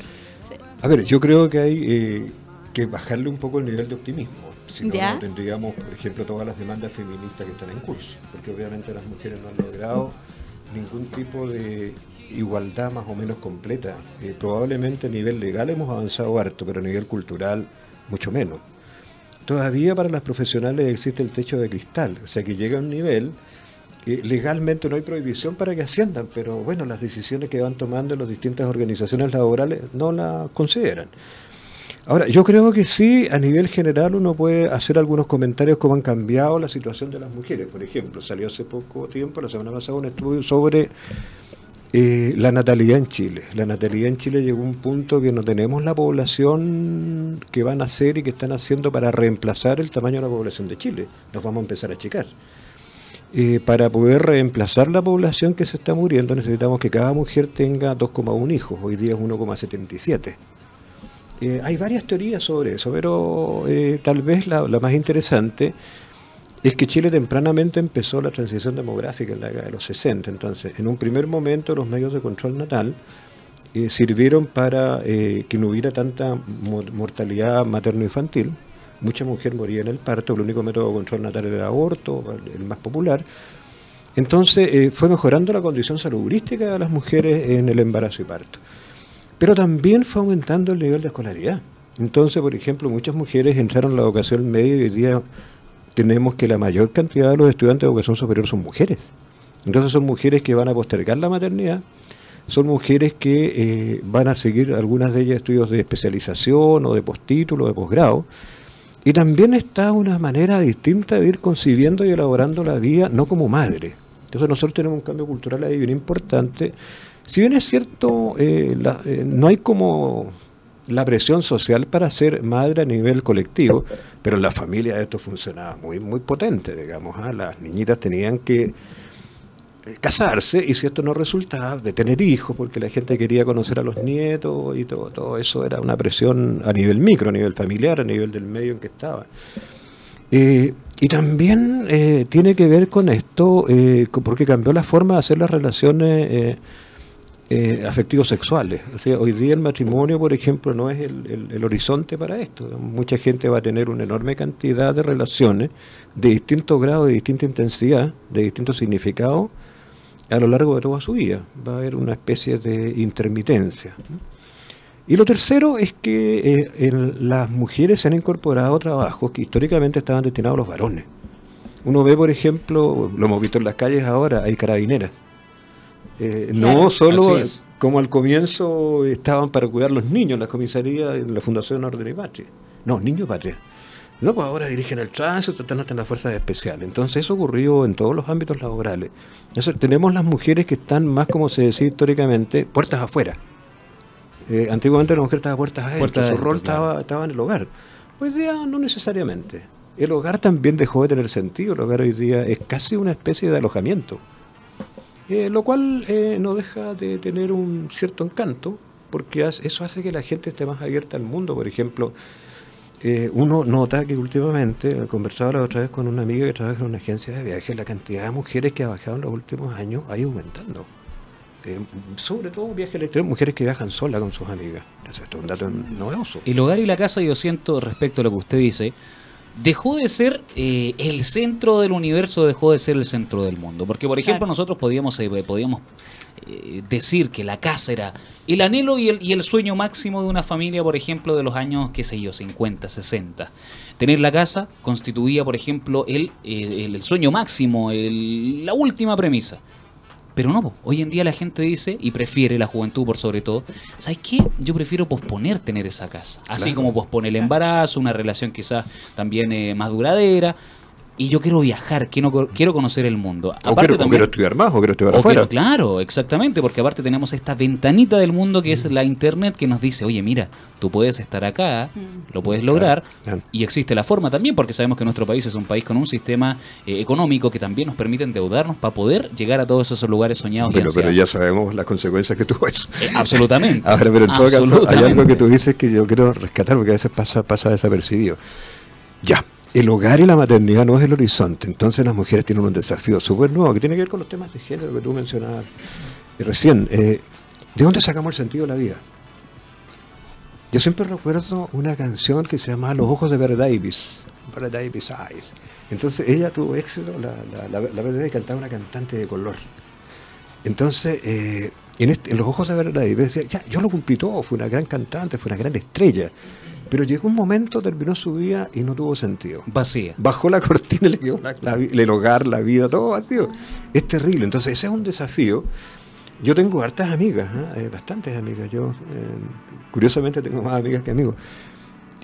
A ver, yo creo que hay eh, que bajarle un poco el nivel de optimismo. Si no, no, tendríamos, por ejemplo, todas las demandas feministas que están en curso, porque obviamente las mujeres no han logrado ningún tipo de igualdad más o menos completa. Eh, probablemente a nivel legal hemos avanzado harto, pero a nivel cultural mucho menos. Todavía para las profesionales existe el techo de cristal, o sea que llega a un nivel, eh, legalmente no hay prohibición para que asciendan, pero bueno, las decisiones que van tomando las distintas organizaciones laborales no las consideran. Ahora, yo creo que sí, a nivel general uno puede hacer algunos comentarios cómo han cambiado la situación de las mujeres. Por ejemplo, salió hace poco tiempo, la semana pasada, un estudio sobre eh, la natalidad en Chile. La natalidad en Chile llegó a un punto que no tenemos la población que van a hacer y que están haciendo para reemplazar el tamaño de la población de Chile. Nos vamos a empezar a achicar. Eh, para poder reemplazar la población que se está muriendo necesitamos que cada mujer tenga 2,1 hijos, hoy día es 1,77. Eh, hay varias teorías sobre eso, pero eh, tal vez la, más interesante es que Chile tempranamente empezó la transición demográfica en la década de los 60. Entonces, en un primer momento los medios de control natal eh, sirvieron para que no hubiera tanta mortalidad materno-infantil. Mucha mujer moría en el parto, el único método de control natal era aborto, el más popular. Entonces fue mejorando la condición saludística de las mujeres en el embarazo y parto pero también fue aumentando el nivel de escolaridad. Entonces, por ejemplo, muchas mujeres entraron a la educación media y hoy día tenemos que la mayor cantidad de los estudiantes de educación superior son mujeres. Entonces son mujeres que van a postergar la maternidad, son mujeres que eh, van a seguir algunas de ellas estudios de especialización o de postítulo, de posgrado. Y también está una manera distinta de ir concibiendo y elaborando la vida, no como madre. Entonces nosotros tenemos un cambio cultural ahí bien importante Si bien es cierto, eh, eh, no hay como la presión social para ser madre a nivel colectivo, pero en la familia esto funcionaba muy, muy potente, digamos. ¿ah? Las niñitas tenían que eh, casarse y si esto no resultaba, de tener hijos, porque la gente quería conocer a los nietos y todo, todo eso era una presión a nivel micro, a nivel familiar, a nivel del medio en que estaba. Y también tiene que ver con esto, porque cambió la forma de hacer las relaciones eh, afectivos sexuales. O sea, hoy día el matrimonio, por ejemplo, no es el, horizonte para esto. Mucha gente va a tener una enorme cantidad de relaciones de distinto grado, de distinta intensidad, de distinto significado a lo largo de toda su vida. Va a haber una especie de intermitencia. Y lo tercero es que eh, las mujeres se han incorporado a trabajos que históricamente estaban destinados a los varones. Uno ve, por ejemplo, lo hemos visto en las calles ahora, hay carabineras eh, no solo como al comienzo estaban para cuidar los niños en las comisarías, en la Fundación Orden y Patria. No, Niños Patria. No, pues ahora dirigen el tránsito, están en las fuerzas especiales. Entonces eso ocurrió en todos los ámbitos laborales. Entonces, tenemos las mujeres que están más, como se decía históricamente, puertas afuera. Eh, antiguamente la mujer estaba puertas adentro, su rol estaba, estaba en el hogar. Hoy día no necesariamente. El hogar también dejó de tener sentido. El hogar hoy día es casi una especie de alojamiento. Eh, lo cual eh, no deja de tener un cierto encanto, porque eso hace que la gente esté más abierta al mundo. Por ejemplo, eh, uno nota que últimamente, conversaba la otra vez con una amiga que trabaja en una agencia de viajes, la cantidad de mujeres que ha bajado en los últimos años ha ido aumentando. sobre todo viajes mujeres que viajan solas con sus amigas. Eso es un dato novedoso. El hogar y la casa, yo siento, respecto a lo que usted dice, dejó de ser eh, el centro del universo, dejó de ser el centro del mundo. Porque, por ejemplo, nosotros podíamos, eh, podíamos eh, decir que la casa era el anhelo y el, y el, sueño máximo de una familia, por ejemplo, de los años, qué sé yo, 50, 60. Tener la casa constituía, por ejemplo, el, el sueño máximo, la última premisa. Pero no, hoy en día la gente dice, y prefiere la juventud por sobre todo, ¿sabes qué? Yo prefiero posponer tener esa casa. Así como posponer el embarazo, una relación quizás también eh, más duradera y yo quiero viajar, quiero, quiero conocer el mundo. Aparte, o, quiero, estudiar más, o quiero estudiar afuera. claro, exactamente, porque aparte tenemos esta ventanita del mundo que es la internet que nos dice, oye, mira, tú puedes estar acá, mm. lo puedes lograr, y existe la forma también, porque sabemos que nuestro país es un país con un sistema eh, económico que también nos permite endeudarnos para poder llegar a todos esos lugares soñados. Pero, pero ya sabemos las consecuencias que tuvo eso. Eh, absolutamente. Ahora, pero en todo caso, hay algo que tú dices que yo quiero rescatar, porque a veces pasa, pasa desapercibido. Ya, el hogar y la maternidad no es el horizonte. Entonces las mujeres tienen un desafío súper nuevo que tiene que ver con los temas de género que tú mencionabas recién. Eh, ¿De dónde sacamos el sentido de la vida? Yo siempre recuerdo una canción que se llama Los ojos de Vera Davis. Vera Davis Eyes. Entonces ella tuvo éxito, la, la, la, Davis cantaba una cantante de color. Entonces, eh, en, este, en, los ojos de Vera Davis decía, ya, yo lo cumplí todo, fue una gran cantante, fue una gran estrella. Pero llegó un momento, terminó su vida y no tuvo sentido. Vacía. Bajó la cortina le quedó el hogar, la vida, todo vacío. Es terrible. Entonces, ese es un desafío. Yo tengo hartas amigas, ¿eh? Eh, bastantes amigas. Yo, eh, curiosamente, tengo más amigas que amigos.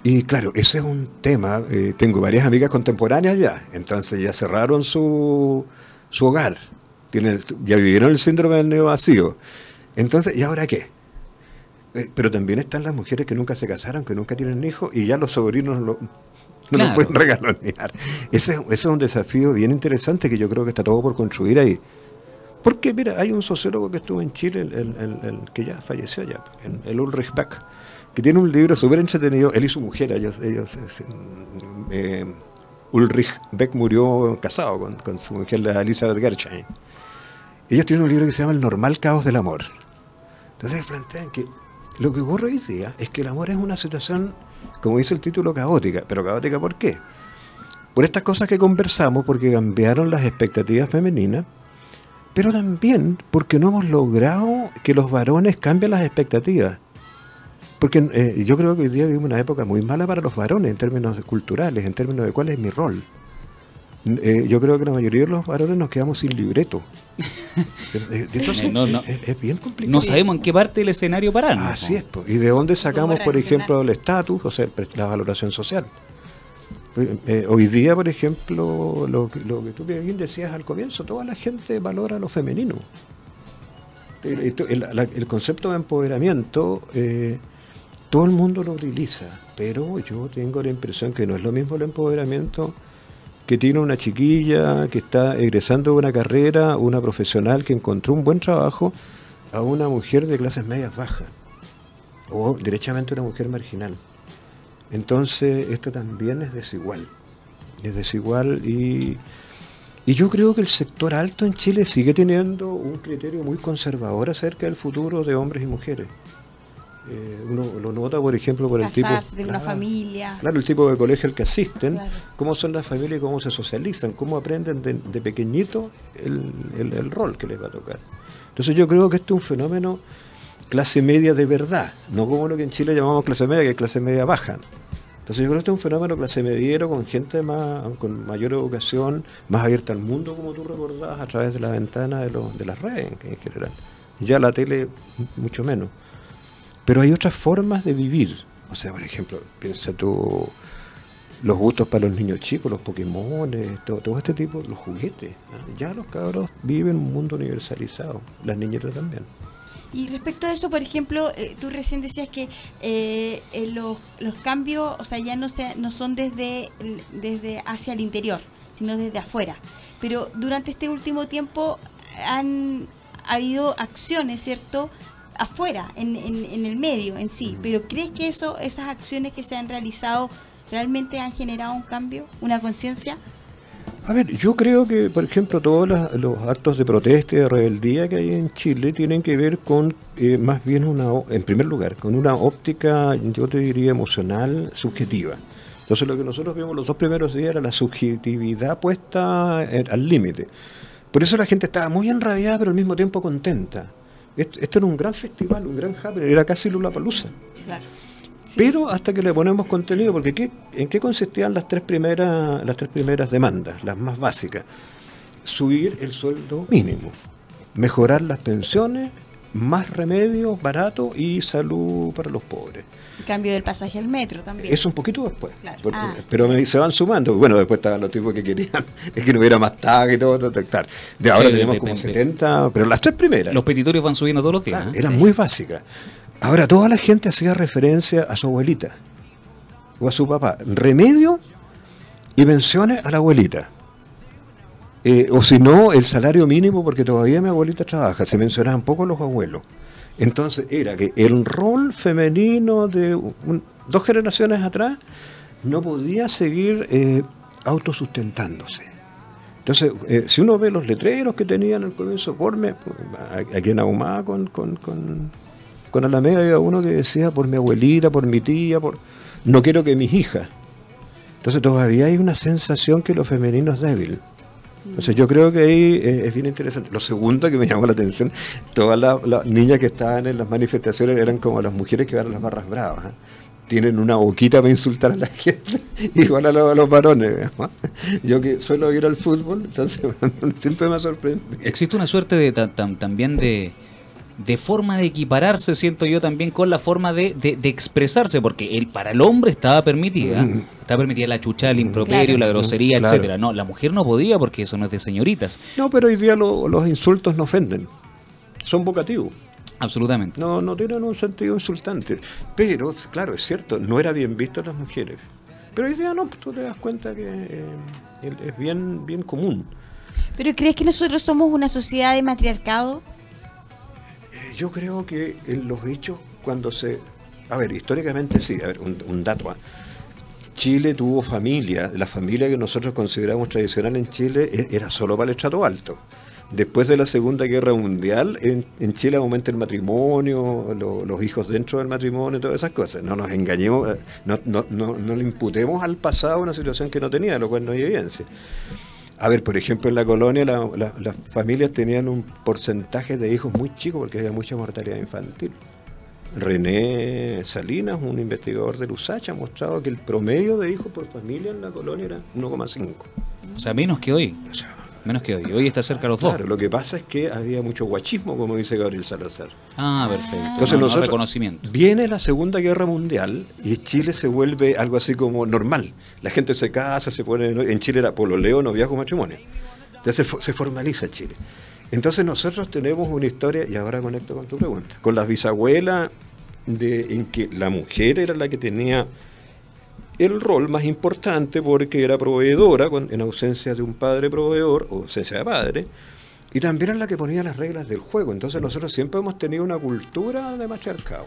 Y claro, ese es un tema. tengo varias amigas contemporáneas ya. Entonces, ya cerraron su, su hogar. Tienen, ya vivieron el síndrome del neo vacío. Entonces, ¿y ahora qué? Eh, pero también están las mujeres que nunca se casaron, que nunca tienen hijos y ya los sobrinos no lo pueden regalonear. Ese, ese, es un desafío bien interesante que yo creo que está todo por construir ahí. Porque, mira, hay un sociólogo que estuvo en Chile, el, que ya falleció ya, el, Ulrich Beck, que tiene un libro súper entretenido, él y su mujer, ellos, ellos eh, Ulrich Beck murió casado con, con su mujer, la Elizabeth Gershain. Ellos tienen un libro que se llama El normal caos del amor. Entonces plantean que lo que ocurre hoy día es que el amor es una situación, como dice el título, caótica. ¿Pero caótica por qué? Por estas cosas que conversamos, porque cambiaron las expectativas femeninas, pero también porque no hemos logrado que los varones cambien las expectativas. Porque eh, yo creo que hoy día vivimos una época muy mala para los varones en términos culturales, en términos de cuál es mi rol. Eh, yo creo que la mayoría de los varones nos quedamos sin libreto. es, bien complicado. No sabemos en qué parte del escenario parar. Así es. ¿Y de dónde sacamos, por ejemplo, el estatus, o sea, la valoración social? Eh, hoy día, por ejemplo, lo, lo que tú bien decías al comienzo, toda la gente valora lo femenino. el, concepto de empoderamiento, eh, todo el mundo lo utiliza, pero yo tengo la impresión que no es lo mismo el empoderamiento que tiene una chiquilla que está egresando una carrera, una profesional que encontró un buen trabajo, a una mujer de clases medias bajas, o derechamente una mujer marginal. Entonces, esto también es desigual. Es desigual y y yo creo que el sector alto en Chile sigue teniendo un criterio muy conservador acerca del futuro de hombres y mujeres. Eh, uno lo nota, por ejemplo, por el tipo de una familia. Claro, el tipo de colegio al que asisten, cómo son las familias y cómo se socializan, cómo aprenden de, pequeñito el, rol que les va a tocar. Entonces yo creo que esto es un fenómeno clase media de verdad, no como lo que en Chile llamamos clase media, que es clase media baja. Entonces yo creo que este es un fenómeno clase mediero con gente más, con mayor educación, más abierta al mundo, como tú recordabas, a través de la ventana de, de las redes en general. Ya la tele mucho menos. Pero hay otras formas de vivir. O sea, por ejemplo, piensa tú los gustos para los niños chicos, los Pokémon, todo, todo este tipo, los juguetes. Ya los cabros viven un mundo universalizado, las niñetas también. Y respecto a eso, por ejemplo, eh, tú recién decías que eh, eh, los, los, cambios, o sea, ya no, se, no son desde, desde hacia el interior, sino desde afuera. Pero durante este último tiempo han habido acciones, ¿cierto? Afuera, en, en, el medio en sí. Pero ¿crees que eso, esas acciones que se han realizado realmente han generado un cambio, una conciencia? A ver, yo creo que, por ejemplo, todos los, actos de protesta y de rebeldía que hay en Chile tienen que ver con, eh, más bien, una, en primer lugar, con una óptica, yo te diría, emocional, subjetiva. Entonces, lo que nosotros vimos los dos primeros días era la subjetividad puesta eh, al límite. Por eso la gente estaba muy enrabiada, pero al mismo tiempo contenta. Esto, esto era un gran festival, un gran happening, era casi Lula Palusa. Claro. Pero hasta que le ponemos contenido, porque ¿en qué consistían las tres, primeras, las tres primeras demandas, las más básicas? Subir el sueldo mínimo, mejorar las pensiones, más remedios baratos y salud para los pobres. cambio del pasaje al metro también. Es un poquito después. Ah. Pero se van sumando. Bueno, después estaban los tipos que querían es que no hubiera más tag y todo detectar. De ahora tenemos como 70, pero las tres primeras. Los petitorios van subiendo todos los días. ¿eh? Eran muy básicas. Ahora, toda la gente hacía referencia a su abuelita o a su papá. Remedio y menciones a la abuelita. Eh, o si no, el salario mínimo, porque todavía mi abuelita trabaja, se mencionaban poco los abuelos. Entonces era que el rol femenino de dos generaciones atrás no podía seguir eh, autosustentándose. Entonces, eh, si uno ve los letreros que tenían el comienzo, porme, aquí en Ahumada con, con, con Alameda había uno que decía por mi abuelita, por mi tía, por no quiero que mis hijas. Entonces todavía hay una sensación que lo femenino es débil. Entonces yo creo que ahí eh, es bien interesante. Lo segundo que me llamó la atención, todas las, niñas que estaban en las manifestaciones eran como las mujeres que van a las barras bravas. ¿eh? Tienen una boquita para insultar a la gente, igual a los, varones. Yo que suelo ir al fútbol, entonces siempre me sorprende. Existe una suerte de también de de forma de equipararse, siento yo también, con la forma de, de, expresarse, porque el, para el hombre estaba permitida, mm. estaba permitida la chucha, el improperio, la grosería, etcétera. No, la mujer no podía porque eso no es de señoritas. No, pero hoy día los insultos no ofenden, son vocativos. Absolutamente. No, no tienen un sentido insultante. Pero, claro, es cierto, no era bien visto a las mujeres. Pero hoy día no, tú te das cuenta que eh, es bien, bien común. ¿Pero crees que nosotros somos una sociedad de matriarcado? Yo creo que en los hechos, cuando se... A ver, históricamente sí, a ver, un, dato. ¿ah? Chile tuvo familia, la familia que nosotros consideramos tradicional en Chile e, era solo para el estrato alto. Después de la Segunda Guerra Mundial, en, Chile aumenta el matrimonio, los hijos dentro del matrimonio, todas esas cosas. No nos engañemos, eh, no, no, no, no le imputemos al pasado una situación que no tenía, lo cual no hay evidencia. A ver, por ejemplo, en la colonia las familias tenían un porcentaje de hijos muy chico porque había mucha mortalidad infantil. René Salinas, un investigador de Lusach, ha mostrado que el promedio de hijos por familia en la colonia era 1,5. O sea, menos que hoy. Menos que hoy. Hoy está cerca los dos. Claro, lo que pasa es que había mucho guachismo, como dice Gabriel Salazar. Ah, perfecto. Entonces, nosotros, reconocimiento. Viene la Segunda Guerra Mundial y Chile se vuelve algo así como normal. La gente se casa, se pone. En Chile era pololeo, noviazgo, matrimonio. Entonces se formaliza Chile. Entonces nosotros tenemos una historia, y ahora conecto con tu pregunta, con las bisabuelas de, en que la mujer era la que tenía el rol más importante porque era proveedora en ausencia de un padre proveedor o ausencia de padre, y también era la que ponía las reglas del juego. Entonces nosotros siempre hemos tenido una cultura de matriarcado.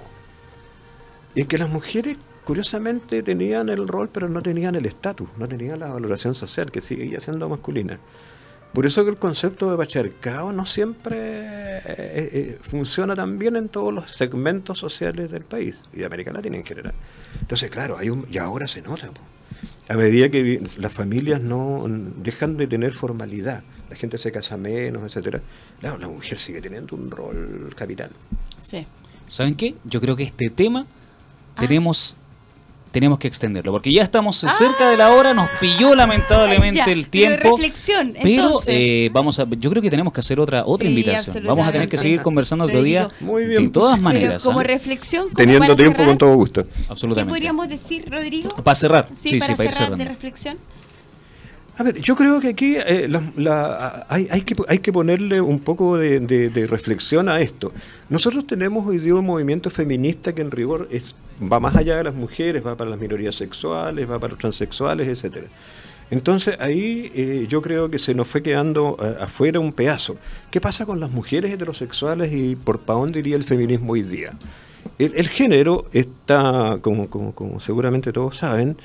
Y que las mujeres, curiosamente, tenían el rol, pero no tenían el estatus, no tenían la valoración social, que sigue siendo masculina. Por eso que el concepto de patriarcado no siempre eh, eh, funciona tan bien en todos los segmentos sociales del país y de América Latina en general. Entonces, claro, hay un, y ahora se nota. A medida que las familias no dejan de tener formalidad, la gente se casa menos, etcétera, claro, la mujer sigue teniendo un rol capital. Sí. ¿Saben qué? Yo creo que este tema ah. tenemos tenemos que extenderlo, porque ya estamos cerca de la hora, nos pilló lamentablemente el tiempo. Pero reflexión, pero eh, vamos a, yo creo que tenemos que hacer otra otra invitación. Vamos a tener que seguir conversando otro día. Muy bien. De todas maneras. como ¿ah? reflexión, teniendo tiempo con todo gusto. Absolutamente. ¿Qué podríamos decir, Rodrigo? Para cerrar. Sí, sí, para, cerrar de reflexión. A ver, yo creo que aquí eh, hay, hay, que, hay que ponerle un poco de, reflexión a esto. Nosotros tenemos hoy día un movimiento feminista que en rigor es, va más allá de las mujeres, va para las minorías sexuales, va para los transexuales, etcétera. Entonces ahí eh, yo creo que se nos fue quedando eh, afuera un pedazo. ¿Qué pasa con las mujeres heterosexuales y por para dónde iría el feminismo hoy día? El, género está, como, como, como seguramente todos saben,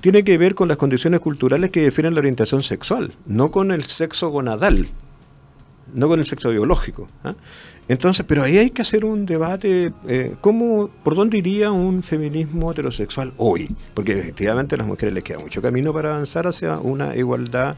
tiene que ver con las condiciones culturales que definen la orientación sexual, no con el sexo gonadal, no con el sexo biológico. ¿ah? Entonces, pero ahí hay que hacer un debate, eh, ¿cómo, ¿por dónde iría un feminismo heterosexual hoy? Porque efectivamente a las mujeres les queda mucho camino para avanzar hacia una igualdad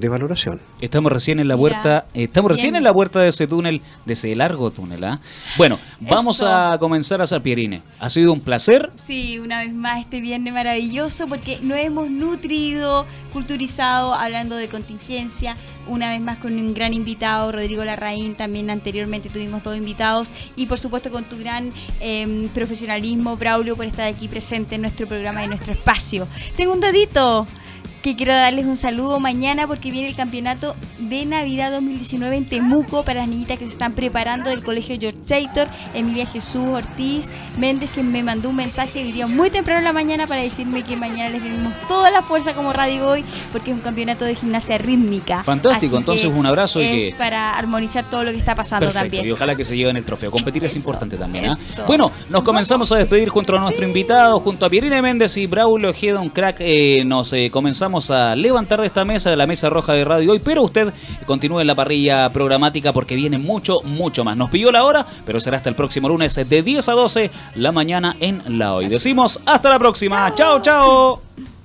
de valoración. Estamos recién en la puerta, estamos recién en la puerta de ese túnel, de ese largo túnel, ¿ah? Bueno, vamos a comenzar a hacer Pierine. Ha sido un placer. Sí, una vez más este viernes maravilloso porque nos hemos nutrido, culturizado, hablando de contingencia, una vez más con un gran invitado, Rodrigo Larraín, también anteriormente tuvimos dos invitados y por supuesto con tu gran em, profesionalismo, Braulio, por estar aquí presente en nuestro programa y en nuestro espacio. Tengo un dedito que quiero darles un saludo mañana porque viene el campeonato de Navidad 2019 en Temuco para las niñitas que se están preparando del Colegio George Chator, Emilia Jesús Ortiz Méndez, que me mandó un mensaje hoy día muy temprano en la mañana para decirme que mañana les dimos toda la fuerza como radio hoy porque es un campeonato de gimnasia rítmica. Fantástico, entonces un abrazo. Y es para armonizar todo lo que está pasando también. Y ojalá que se lleven el trofeo. Competir es importante también. ¿ah? Bueno, nos comenzamos a despedir junto a nuestro invitado, junto a Pierina Méndez y Braulio Ojeda, un crack. Eh, nos eh, comenzamos a levantar de esta mesa, de la mesa roja de radio hoy, pero usted continúe en la parrilla programática porque viene mucho, mucho más. Nos pidió la hora, pero será hasta el próximo lunes de 10 a 12 la mañana en la hoy. Decimos hasta la próxima. chao. chao.